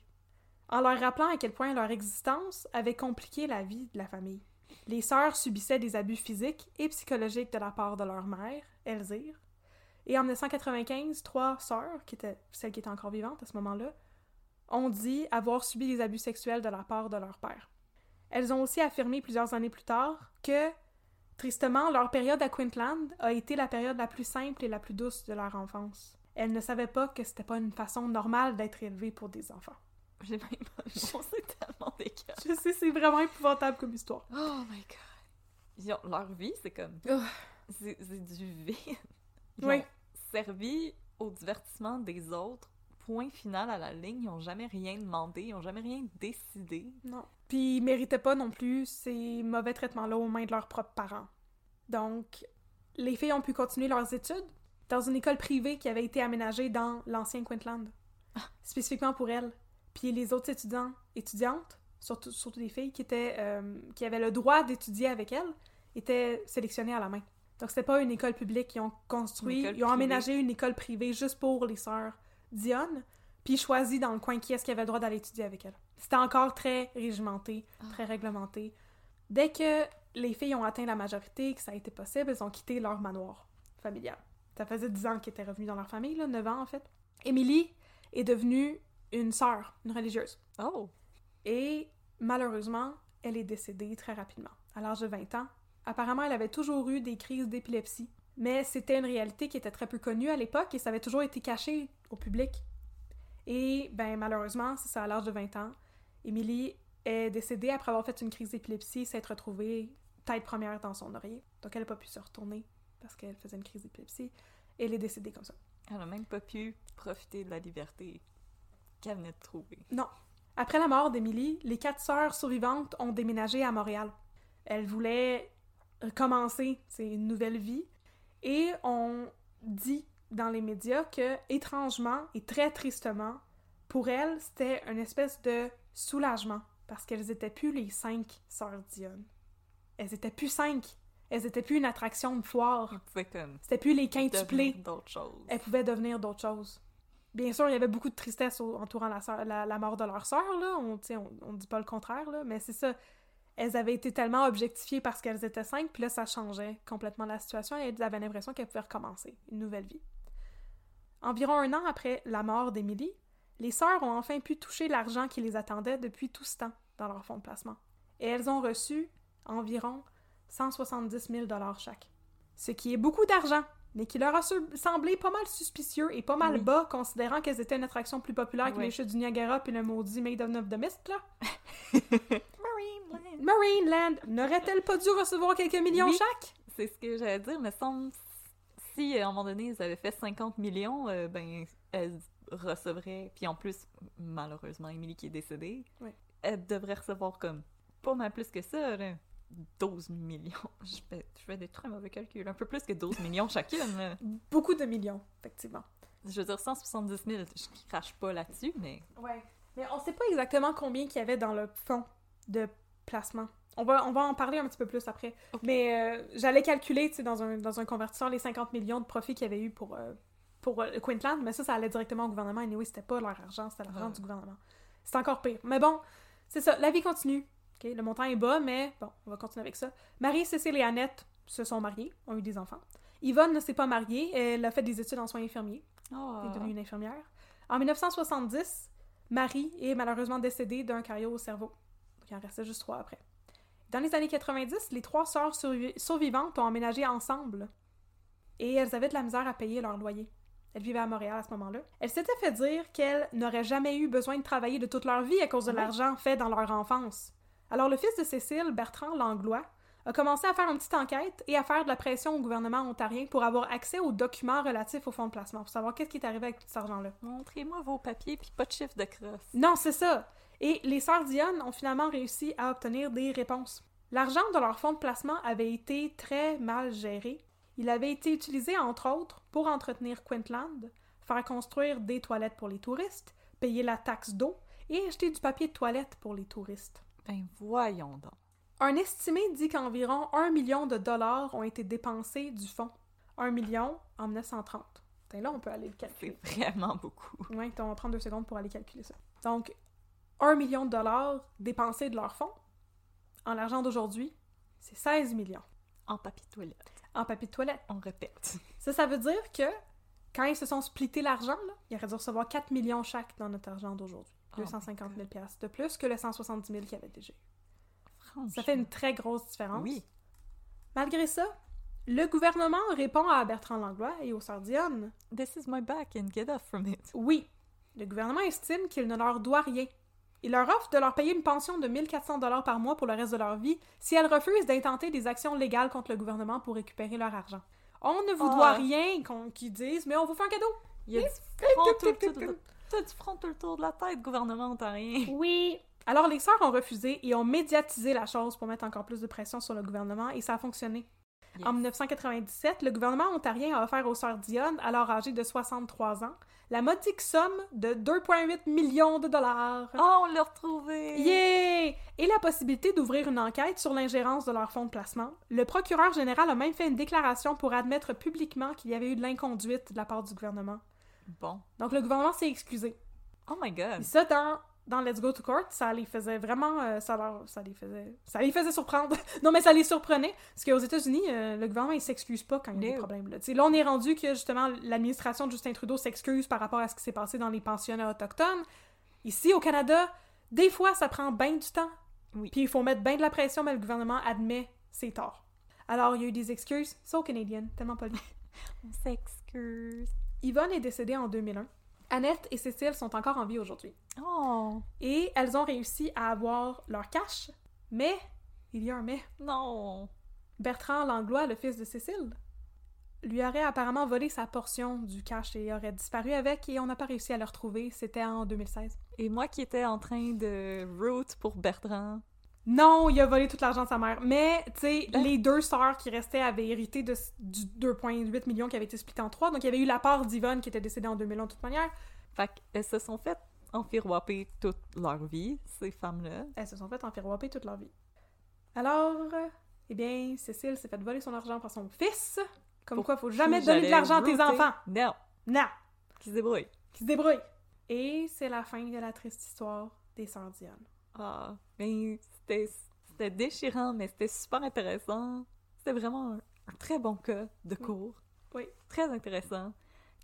en leur rappelant à quel point leur existence avait compliqué la vie de la famille. Les sœurs subissaient des abus physiques et psychologiques de la part de leur mère, Elzire. Et en 1995, trois sœurs, qui étaient celles qui étaient encore vivantes à ce moment-là, ont dit avoir subi des abus sexuels de la part de leur père. Elles ont aussi affirmé plusieurs années plus tard que, tristement, leur période à Quintland a été la période la plus simple et la plus douce de leur enfance. Elles ne savaient pas que c'était pas une façon normale d'être élevées pour des enfants. J'ai même pas (laughs) c'est tellement dégueu. Je sais, c'est vraiment épouvantable comme histoire. Oh my god. Ils ont- leur vie, c'est comme. Oh. C'est du vide. (laughs) Ils Oui. ont servi au divertissement des autres. Point final à la ligne. Ils ont jamais rien demandé. Ils ont jamais rien décidé. Non. Puis ils méritaient pas non plus ces mauvais traitements-là aux mains de leurs propres parents. Donc, les filles ont pu continuer leurs études dans une école privée qui avait été aménagée dans l'ancien Quintland, spécifiquement pour elles. Puis les autres étudiants, étudiantes, surtout, surtout des filles qui étaient, euh, qui avaient le droit d'étudier avec elles, étaient sélectionnées à la main. Donc c'était pas une école publique, ils ont construit, ils ont privée. aménagé une école privée juste pour les sœurs Dionne, puis choisi dans le coin qui est-ce qui avait le droit d'aller étudier avec elles. C'était encore très régimenté, très réglementé. Dès que les filles ont atteint la majorité, que ça a été possible, elles ont quitté leur manoir familial. Ça faisait 10 ans qu'elles étaient revenues dans leur famille, là, 9 ans en fait. Émilie est devenue une sœur, une religieuse. Oh! Et malheureusement, elle est décédée très rapidement, à l'âge de 20 ans. Apparemment, elle avait toujours eu des crises d'épilepsie, mais c'était une réalité qui était très peu connue à l'époque et ça avait toujours été caché au public. Et ben malheureusement, c'est ça, à l'âge de 20 ans, Émilie est décédée après avoir fait une crise d'épilepsie, s'être retrouvée tête première dans son oreiller. Donc elle n'a pas pu se retourner parce qu'elle faisait une crise d'épilepsie. Et elle est décédée comme ça. Elle a même pas pu profiter de la liberté qu'elle venait de trouver. Non. Après la mort d'Émilie, les quatre sœurs survivantes ont déménagé à Montréal. Elles voulaient commencer c'est une nouvelle vie et on dit dans les médias que étrangement et très tristement pour elles c'était une espèce de soulagement parce qu'elles étaient plus les cinq sœurs Dionne. Elles étaient plus cinq. Elles étaient plus une attraction de foire. (laughs) Elle C'était plus les quintuplés choses. elles pouvaient devenir d'autres choses. Bien sûr, il y avait beaucoup de tristesse entourant la, la, la mort de leur sœur, là. On, sais, on, on dit pas le contraire, là. Mais c'est ça. Elles avaient été tellement objectifiées parce qu'elles étaient cinq, puis là, ça changeait complètement la situation et elles avaient l'impression qu'elles pouvaient recommencer une nouvelle vie. Environ un an après la mort d'Émilie, les sœurs ont enfin pu toucher l'argent qui les attendait depuis tout ce temps dans leur fonds de placement. Et elles ont reçu environ 170 000 chaque. Ce qui est beaucoup d'argent, mais qui leur a semblé pas mal suspicieux et pas mal Oui. bas, considérant qu'elles étaient une attraction plus populaire que les chutes du Niagara puis le maudit Maiden of the Mist, là. (laughs) Marineland! Marineland n'aurait-elle pas dû recevoir quelques millions Oui. chaque? C'est ce que j'allais dire, mais semble si à un moment donné ils avaient fait 50 millions, euh, ben elles recevraient. Puis en plus, malheureusement, Émilie qui est décédée, Ouais. elle devrait recevoir comme pas mal plus que ça, là. 12 millions. (laughs) Je fais, je fais des très mauvais calculs. Un peu plus que 12 millions chacune. Beaucoup de millions, effectivement. Je veux dire, 170 000, je crache pas là-dessus, mais Ouais. Mais on sait pas exactement combien qu'il y avait dans le fonds de placement. On va, on va en parler un petit peu plus après. Mais euh, j'allais calculer, tu sais, dans un, dans un convertisseur, les 50 millions de profits qu'il y avait eu pour, euh, pour euh, Quintland, mais ça, ça allait directement au gouvernement. Et anyway, c'était pas leur argent, c'était l'argent du gouvernement. C'est encore pire. Mais bon, c'est ça, la vie continue. Ok, Le montant est bas, mais bon, on va continuer avec ça. Marie, Cécile et Annette se sont mariées, ont eu des enfants. Yvonne ne s'est pas mariée, elle a fait des études en soins infirmiers. Oh. Elle est devenue une infirmière. En 1970, Marie est malheureusement décédée d'un caillot au cerveau. Il en restait juste trois après. Dans les années 90, les trois sœurs survi- survivantes ont emménagé ensemble. Et elles avaient de la misère à payer leur loyer. Elles vivaient à Montréal à ce moment-là. Elles s'étaient fait dire qu'elles n'auraient jamais eu besoin de travailler de toute leur vie à cause de l'argent fait dans leur enfance. Alors le fils de Cécile, Bertrand Langlois, a commencé à faire une petite enquête et à faire de la pression au gouvernement ontarien pour avoir accès aux documents relatifs au fonds de placement, pour savoir qu'est-ce qui est arrivé avec tout cet argent-là. Montrez-moi vos papiers, puis pas de chiffre de crosse. Non, c'est ça. Et les sœurs Dionne ont finalement réussi à obtenir des réponses. L'argent de leur fonds de placement avait été très mal géré. Il avait été utilisé, entre autres, pour entretenir Quintland, faire construire des toilettes pour les touristes, payer la taxe d'eau et acheter du papier de toilette pour les touristes. Ben voyons donc. Un estimé dit qu'environ un million de dollars ont été dépensés du fonds. Un million en 1930. Putain, là, on peut aller le calculer. C'est vraiment beaucoup. Oui, on va prendre deux secondes pour aller calculer ça. Donc, un million de dollars dépensés de leur fonds, en l'argent d'aujourd'hui, c'est 16 millions En papier de toilette. en papier de toilette. On répète. Ça, ça veut dire que quand ils se sont splittés l'argent, ils auraient dû recevoir 4 millions chaque dans notre argent d'aujourd'hui. Oh 250 000 piastres de plus que le 170 000 qu'ils avaient déjà eu. Ça fait une très grosse différence. Oui. Malgré ça, le gouvernement répond à Bertrand Langlois et aux sœurs Dionne This is my back and get off from it. Oui, le gouvernement estime qu'il ne leur doit rien. Il leur offre de leur payer une pension de 1400 dollars par mois pour le reste de leur vie si elles refusent d'intenter des actions légales contre le gouvernement pour récupérer leur argent. On ne vous Ah. doit rien qu'ils disent, mais on vous fait un cadeau. Il y a tout, du front le tour de la tête, gouvernement ontarien. Oui. Alors les sœurs ont refusé et ont médiatisé la chose pour mettre encore plus de pression sur le gouvernement et ça a fonctionné. Yes. En 1997, le gouvernement ontarien a offert aux sœurs Dionne, alors âgées de 63 ans, la modique somme de 2,8 millions de dollars. Oh, on l'a retrouvé! Yeah! Et la possibilité d'ouvrir une enquête sur l'ingérence de leur fonds de placement. Le procureur général a même fait une déclaration pour admettre publiquement qu'il y avait eu de l'inconduite de la part du gouvernement. Bon. Donc le gouvernement s'est excusé. Oh my god. Et ça, dans, dans Let's Go to Court, ça les faisait vraiment... euh, ça, leur, ça les faisait... Ça les faisait surprendre. (laughs) non, mais ça les surprenait. Parce qu'aux États-Unis, euh, le gouvernement, il s'excuse pas quand il y a des problèmes. Là. Là, on est rendu que, justement, l'administration de Justin Trudeau s'excuse par rapport à ce qui s'est passé dans les pensionnats autochtones. Ici, au Canada, des fois, ça prend bien du temps. Oui. Puis il faut mettre bien de la pression, mais le gouvernement admet ses torts. Alors, il y a eu des excuses. So canadienne, tellement poli. (laughs) On s'excuse. Yvonne est décédée en 2001. Annette et Cécile sont encore en vie aujourd'hui. Oh, Et elles ont réussi à avoir leur cash, mais il y a un mais. non. Bertrand Langlois, le fils de Cécile, lui aurait apparemment volé sa portion du cash et aurait disparu avec et on n'a pas réussi à le retrouver. C'était en 2016. Et moi qui étais en train de root pour Bertrand. Non, il a volé tout l'argent de sa mère. Mais, tu sais, Ben- les deux sœurs qui restaient avaient hérité de, du 2,8 millions qui avait été splitté en trois. Donc, il y avait eu la part d'Yvonne qui était décédée en 2001 de toute manière. Fait qu'elles se sont fait enfiroiper toute leur vie, ces femmes-là. Elles se sont fait enfiroiper toute leur vie. Alors, eh bien, Cécile s'est fait voler son argent par son fils. Comme Pour quoi, faut jamais donner de l'argent à tes enfants. Non, Non! qui se débrouillent. Qui se débrouillent. Et c'est la fin de la triste histoire des sœurs. Ah, mais c'était déchirant, mais c'était super intéressant. C'était vraiment un, un très bon cas de cours. Oui. Très intéressant.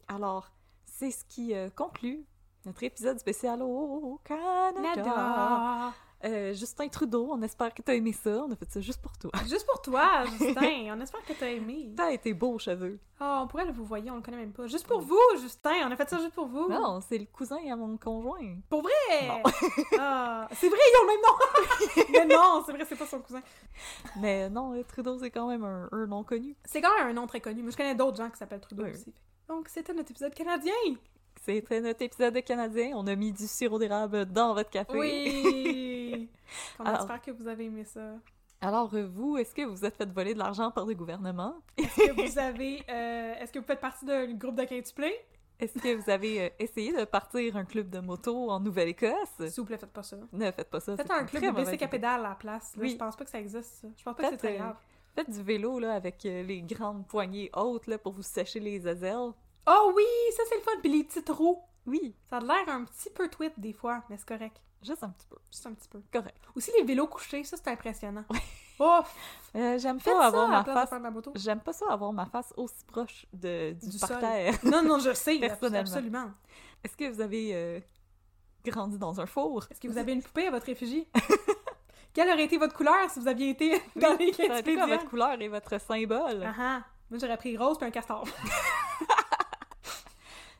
Alors, c'est ce qui euh, conclut notre épisode spécial au Canada. Nada! Euh, Justin Trudeau, on espère que t'as aimé ça. On a fait ça juste pour toi. (laughs) Juste pour toi, Justin. On espère que t'as aimé. (laughs) T'as été beau, cheveux. Oh, on pourrait le vous voyez, on le connaît même pas. Juste pour vous, Justin. On a fait ça juste pour vous. Non, c'est le cousin à mon conjoint. Pour vrai! Ah, c'est vrai, ils ont le même nom! (laughs) Mais non, c'est vrai, c'est pas son cousin. Mais non, euh, Trudeau, c'est quand même un, un nom connu. C'est quand même un nom très connu, mais je connais d'autres gens qui s'appellent Trudeau Oui. aussi. Donc, c'était notre épisode canadien! C'était notre épisode de Canadien. On a mis du sirop d'érable dans votre café. Oui! Oui! On Alors- espère que vous avez aimé ça? Alors, euh, vous, est-ce que vous êtes fait voler de l'argent par le gouvernement? Est-ce que vous (laughs) avez... euh, Est-ce que vous faites partie d'un groupe de quintuplés? Est-ce que vous avez euh, essayé de partir un club de moto en Nouvelle-Écosse? S'il vous plaît, faites pas ça. Ne faites pas ça. Faites un club de bicycle à pédale à la place. là. Oui. Je pense pas que ça existe, ça. Je pense pas que c'est Faites, très euh, grave. Faites du vélo là, avec euh, les grandes poignées hautes là, pour vous sécher les azelles. Oh oui! Ça, c'est le fun! Puis les petites roues. Oui, Ça a l'air un petit peu tweet des fois, mais c'est correct. Juste un petit peu. Juste un petit peu. Correct. Aussi, les vélos couchés, ça, c'est impressionnant. Oh! Euh, J'aime pas ça avoir ma face. J'aime pas ça avoir ma face aussi proche de, du, Du sol. parterre. (laughs) Non, non, je sais. (laughs) Personnellement. Absolument. Est-ce que vous avez euh, grandi dans un four? Est-ce que vous avez une poupée à votre effigie? (laughs) Quelle aurait été votre couleur si vous aviez été dans les Ça été quoi votre couleur et votre symbole? Ah ah. Moi, j'aurais pris rose puis un castor.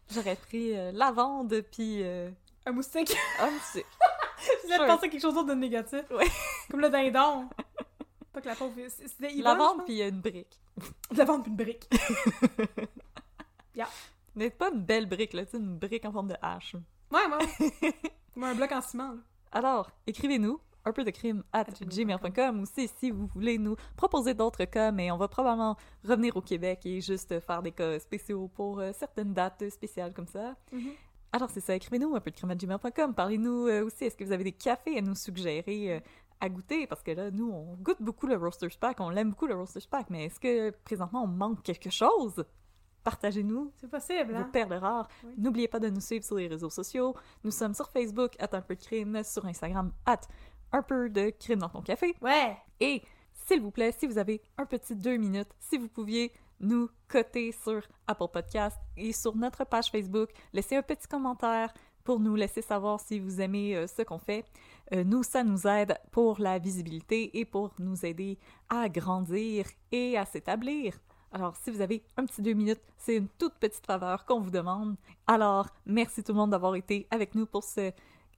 J'aurais pris euh, lavande puis euh, un moustique. homme c'est- (laughs) Vous avez Sure. pensé à quelque chose d'autre de négatif. Ouais. Comme le dindon. Pas que la pauvre... C'était je pense? puis une brique. Lavande puis une brique. Mais pas une belle brique, là, tu sais, une brique en forme de hache. Ouais, ouais. (laughs) Comme un bloc en ciment, là. Alors, écrivez-nous un peu de crime at gmail.com aussi si vous voulez nous proposer d'autres cas, mais on va probablement revenir au Québec et juste faire des cas spéciaux pour euh, certaines dates spéciales comme ça. Mhm. Alors c'est ça, écrivez-nous un peu de gmail.com. Parlez-nous euh, aussi, est-ce que vous avez des cafés à nous suggérer euh, à goûter? Parce que là, nous, on goûte beaucoup le Roaster's Pack, on l'aime beaucoup le Roaster's Pack, mais est-ce que présentement on manque quelque chose? Partagez-nous C'est possible, vos hein? perles rares. Oui. N'oubliez pas de nous suivre sur les réseaux sociaux. Nous sommes sur Facebook, at un peu de crime, sur Instagram, at un peu de crime dans ton café. Ouais! Et, s'il vous plaît, si vous avez un petit deux minutes, si vous pouviez nous coter sur Apple Podcast et sur notre page Facebook, laissez un petit commentaire pour nous laisser savoir si vous aimez euh, ce qu'on fait. Euh, nous, ça nous aide pour la visibilité et pour nous aider à grandir et à s'établir. Alors, si vous avez un petit deux minutes, c'est une toute petite faveur qu'on vous demande. Alors, merci tout le monde d'avoir été avec nous pour ce,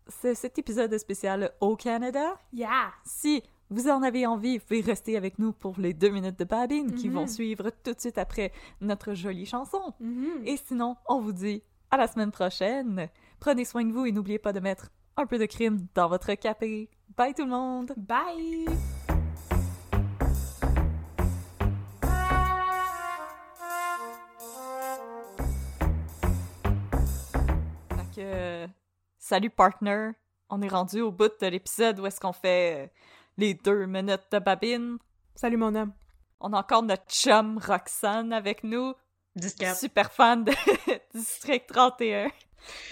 ce- cet épisode spécial au Canada. Yeah! Si vous en avez envie, vous pouvez rester avec nous pour les deux minutes de babine qui Mhm. vont suivre tout de suite après notre jolie chanson. Mhm. Et sinon, on vous dit à la semaine prochaine. Prenez soin de vous et n'oubliez pas de mettre un peu de crime dans votre café. Bye tout le monde! Bye! Fait que, salut partner! On est rendu au bout de l'épisode où est-ce qu'on fait euh, les deux minutes de babine. Salut, mon homme. On a encore notre chum Roxane avec nous. Discap. super fan de (laughs) District 31,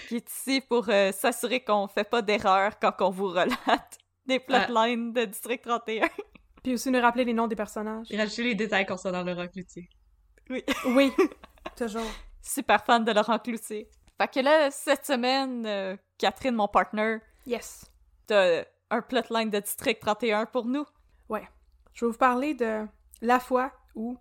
qui est ici pour euh, s'assurer qu'on fait pas d'erreur quand on vous relate des plotlines de District 31. (laughs) Puis aussi nous rappeler les noms des personnages. Et rajouter les détails concernant le rock luthier. (laughs) Oui, toujours. Super fan de Laurent Cloutier. Fait que là, cette semaine, euh, Catherine, mon partner, Yes. t'as un plotline de District 31 pour nous. Je vais vous parler de la fois où,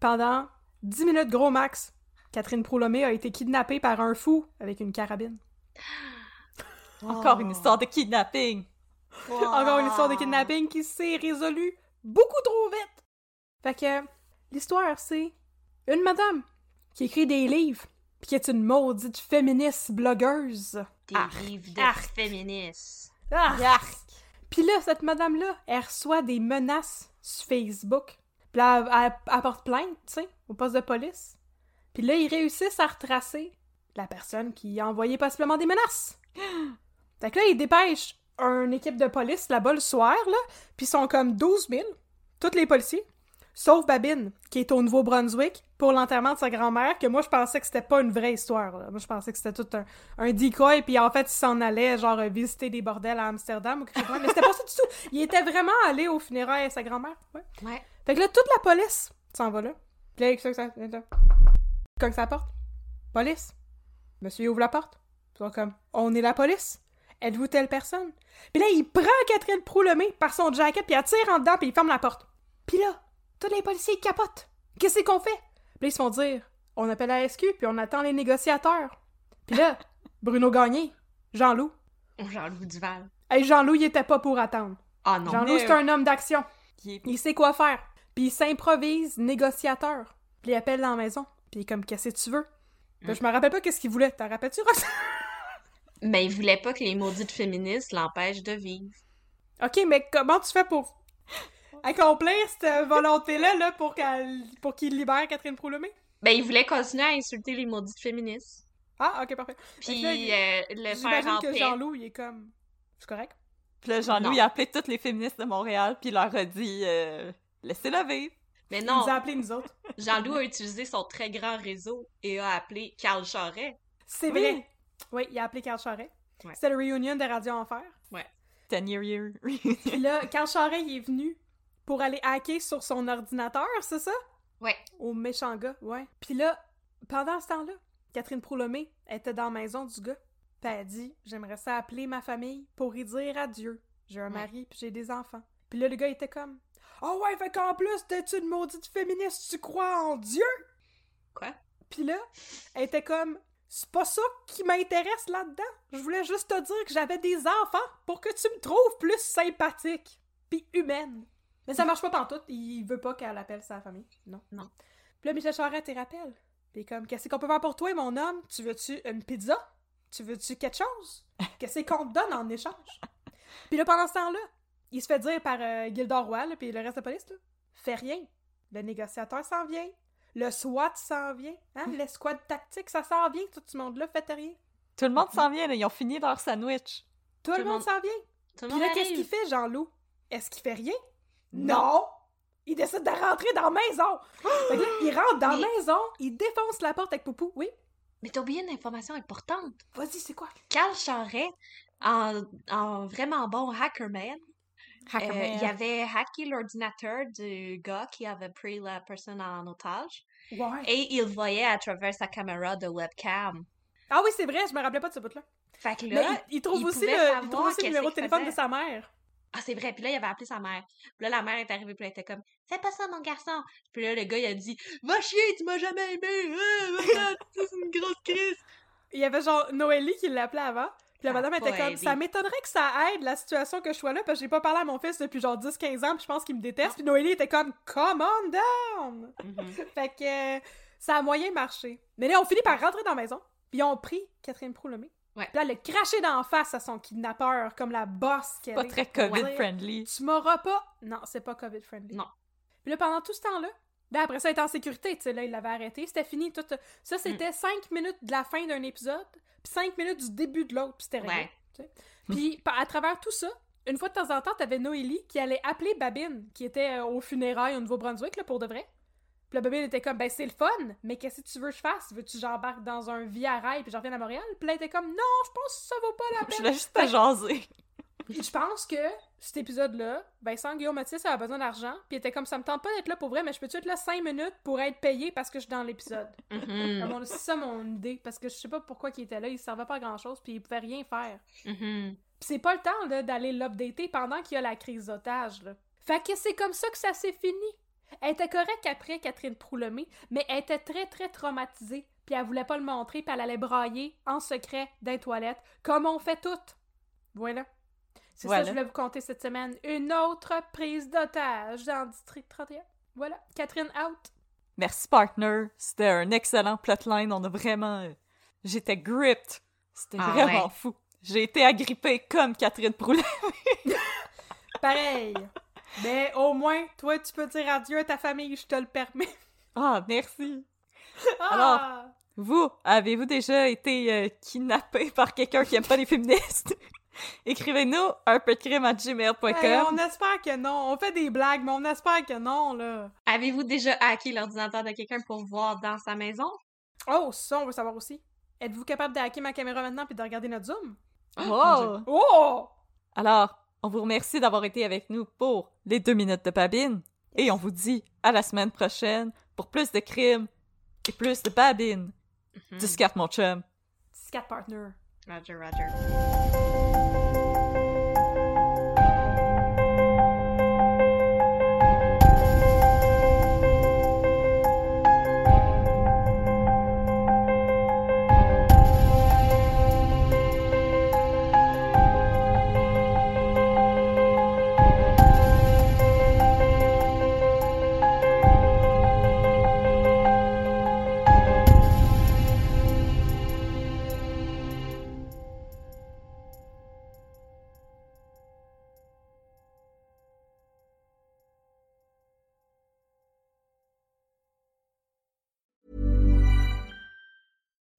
pendant 10 minutes gros max, Catherine Proulomé a été kidnappée par un fou avec une carabine. (gasps) Encore une histoire de kidnapping. (laughs) Encore une histoire de kidnapping qui s'est résolue beaucoup trop vite. Fait que l'histoire, c'est une madame qui écrit des livres puis qui est une maudite féministe blogueuse. Des Arc, livres de arc. féministes. Ah! Puis là, cette madame-là, elle reçoit des menaces sur Facebook. Puis là, elle, elle- elle porte plainte, tu sais, au poste de police. Puis là, ils réussissent à retracer la personne qui a envoyé possiblement des menaces. (gasps) Fait que là, ils dépêchent une équipe de police là-bas le soir, là, puis ils sont comme 12 000, tous les policiers, sauf Babine, qui est au Nouveau-Brunswick, pour l'enterrement de sa grand-mère, que moi, je pensais que c'était pas une vraie histoire. là. Moi, je pensais que c'était tout un, un decoy, puis en fait, il s'en allait, genre, visiter des bordels à Amsterdam ou quelque chose. Mais c'était pas ça du tout. Il était vraiment allé au funérailles de sa grand-mère. Ouais. Ouais. Fait que là, toute la police s'en va là. Puis là, ça, ça, Cogne sa porte. Police. Monsieur ouvre la porte. Ils comme, on est la police. Êtes-vous telle personne? Puis là, il prend Catherine Proulemé par son jacket, puis elle tire en dedans, puis il ferme la porte. Puis là, tous les policiers ils capotent. Qu'est-ce qu'on fait? Puis ils se font dire, on appelle la SQ, puis on attend les négociateurs. Puis là, (laughs) Bruno Gagné, Jean-Loup. Jean-Loup Duval. Hey, Jean-Loup, il était pas pour attendre. Ah non. Jean-Loup, c'est un homme d'action. Il sait quoi faire. Puis il s'improvise négociateur. Puis il appelle dans la maison. Puis il est comme, qu'est-ce que tu veux? Puis là, je me rappelle pas qu'est-ce qu'il voulait. T'en rappelles-tu, Roxane? (laughs) Mais il voulait pas que les maudites féministes l'empêchent de vivre. Ok, mais comment tu fais pour accomplir cette volonté-là là, pour qu'elle pour qu'il libère Catherine Proulomé? Ben, il voulait continuer à insulter les maudites féministes. Ah, ok, parfait. Là, Puis il- euh, le faire J'imagine en que. Jean-Loup, il est comme. C'est correct? Puis là, Jean-Louis Non. a appelé toutes les féministes de Montréal, puis il leur a dit euh, Laissez-la vivre. Mais Il non, nous a appelés, nous autres. (laughs) Jean-Loup a utilisé son très grand réseau et a appelé Carl Charret. C'est Oui. vrai. Oui, il a appelé Carl Charret. Ouais. C'était le reunion de Radio Enfer. Ten year year. Puis là, Carl Charret, il est venu pour aller hacker sur son ordinateur, c'est ça? Ouais. Au méchant gars, ouais. Puis là, pendant ce temps-là, Catherine Proulomé était dans la maison du gars. Puis elle dit J'aimerais ça appeler ma famille pour y dire adieu. J'ai un Ouais. mari, puis j'ai des enfants. Puis là, le gars était comme Oh ouais, fait qu'en plus d'être une maudite féministe, tu crois en Dieu? Quoi? Puis là, elle était comme C'est pas ça qui m'intéresse là-dedans. Je voulais juste te dire que j'avais des enfants pour que tu me trouves plus sympathique puis humaine. Mais ça marche pas pantoute. Il veut pas qu'elle appelle sa famille. Non. Non. Puis là, Michel Charette, il rappelle. Puis comme, qu'est-ce qu'on peut faire pour toi, mon homme? Tu veux-tu une pizza? Tu veux-tu quelque chose? Qu'est-ce qu'on te donne en échange? Puis là, pendant ce temps-là, il se fait dire par euh, Gildor Roy, là, puis le reste de la police, là, fais rien. Le négociateur s'en vient. Le SWAT s'en vient. Hein? L'escouade tactique, ça s'en vient. Tout ce monde-là, faites rien. Tout le monde s'en vient, là. Ils ont fini leur sandwich. Tout, le le monde monde- s'en vient. Tout Puis là, qu'est-ce qu'il fait, Jean-Loup? Est-ce qu'il fait rien? Non! Il décide de rentrer dans la maison! fait que là, il rentre dans la Mais- maison, il défonce la porte avec Poupou. Oui? Mais t'as oublié une information importante. Vas-y, c'est quoi? Carl Charret, en, en vraiment bon hackerman, euh, il avait hacké l'ordinateur du gars qui avait pris la personne en otage Ouais. et il voyait à travers sa caméra de webcam. Ah oui, c'est vrai, je me rappelais pas de ce bout-là. Fait que Mais là, il, il trouve il aussi, le, il savoir trouve aussi le qu'est-ce numéro de téléphone de sa mère. Ah c'est vrai, puis là il avait appelé sa mère. Puis là la mère est arrivée puis elle était comme fais pas ça mon garçon. Puis là le gars il a dit va chier, tu m'as jamais aimé. Ah, (laughs) c'est une grosse crise. Il y avait genre Noélie qui l'appelait avant. Puis la madame était comme, ça m'étonnerait que ça aide la situation que je sois là, parce que j'ai pas parlé à mon fils depuis genre 10-15 ans, puis je pense qu'il me déteste. Puis Noélie était comme, come on down! Mhm. (laughs) Fait que euh, ça a moyen marché. Mais là, on finit par rentrer dans la maison, puis ils ont pris Catherine Proulomé. Ouais. Puis là, elle a craché d'en face à son kidnappeur, comme la boss qu'elle Pas est. très COVID-friendly. Tu m'auras pas... Non, c'est pas COVID-friendly. Non. Puis là, pendant tout ce temps-là, ben après ça, elle était en sécurité, tu sais, là, il l'avait arrêté, c'était fini, tout... Ça, Mm. c'était 5 minutes de la fin d'un épisode, puis 5 minutes du début de l'autre, puis c'était réglé. Ouais. tu sais. Puis, à travers tout ça, une fois de temps en temps, t'avais Noélie qui allait appeler Babine, qui était euh, au funérailles au Nouveau-Brunswick, là, pour de vrai. Puis la Babine était comme, ben c'est le fun, mais qu'est-ce que tu veux que je fasse? Veux-tu que j'embarque dans un via rail puis j'en revienne à Montréal? Puis là, était comme, non, je pense que ça vaut pas la (laughs) Je peine. voulais juste te jaser. Puis je pense que cet épisode-là, Vincent Guillaume Mathis avait besoin d'argent, puis il était comme ça me tente pas d'être là pour vrai, mais je peux-tu être là 5 minutes pour être payé parce que je suis dans l'épisode? (laughs) Mhm. À C'est ça mon idée, parce que je sais pas pourquoi il était là, il servait pas à grand-chose, puis il pouvait rien faire. Mhm. Puis c'est pas le temps d'aller l'updater pendant qu'il y a la crise d'otage. Fait que c'est comme ça que ça s'est fini. Elle était correcte après Catherine Proulomé, mais elle était très très traumatisée, puis elle voulait pas le montrer, puis elle allait brailler en secret dans les toilettes, comme on fait toutes. Voilà. C'est ça que je voulais vous conter cette semaine. Une autre prise d'otage dans le district 31. Voilà, Catherine out. Merci, partner. C'était un excellent plotline. On a vraiment. euh, J'étais gripped. C'était Ah vraiment ouais. fou. J'ai été agrippée comme Catherine Proulet. (laughs) Pareil. Mais au moins, toi, tu peux dire adieu à ta famille, je te le permets. (laughs) Ah, merci. Ah! Vous, avez-vous déjà été euh, kidnappé par quelqu'un qui aime pas les féministes? (laughs) Écrivez-nous un peu de crime à gmail.com. Hey, on espère que non. On fait des blagues, mais on espère que non, là. Avez-vous déjà hacké l'ordinateur de quelqu'un pour voir dans sa maison? Oh, ça, on veut savoir aussi. Êtes-vous capable de hacker ma caméra maintenant puis de regarder notre Zoom? Oh! Oh! Alors, on vous remercie d'avoir été avec nous pour les deux minutes de babine. Et on vous dit à la semaine prochaine pour plus de crimes et plus de babine. Mhm. 10 mon chum. Scat partner. Roger, Roger.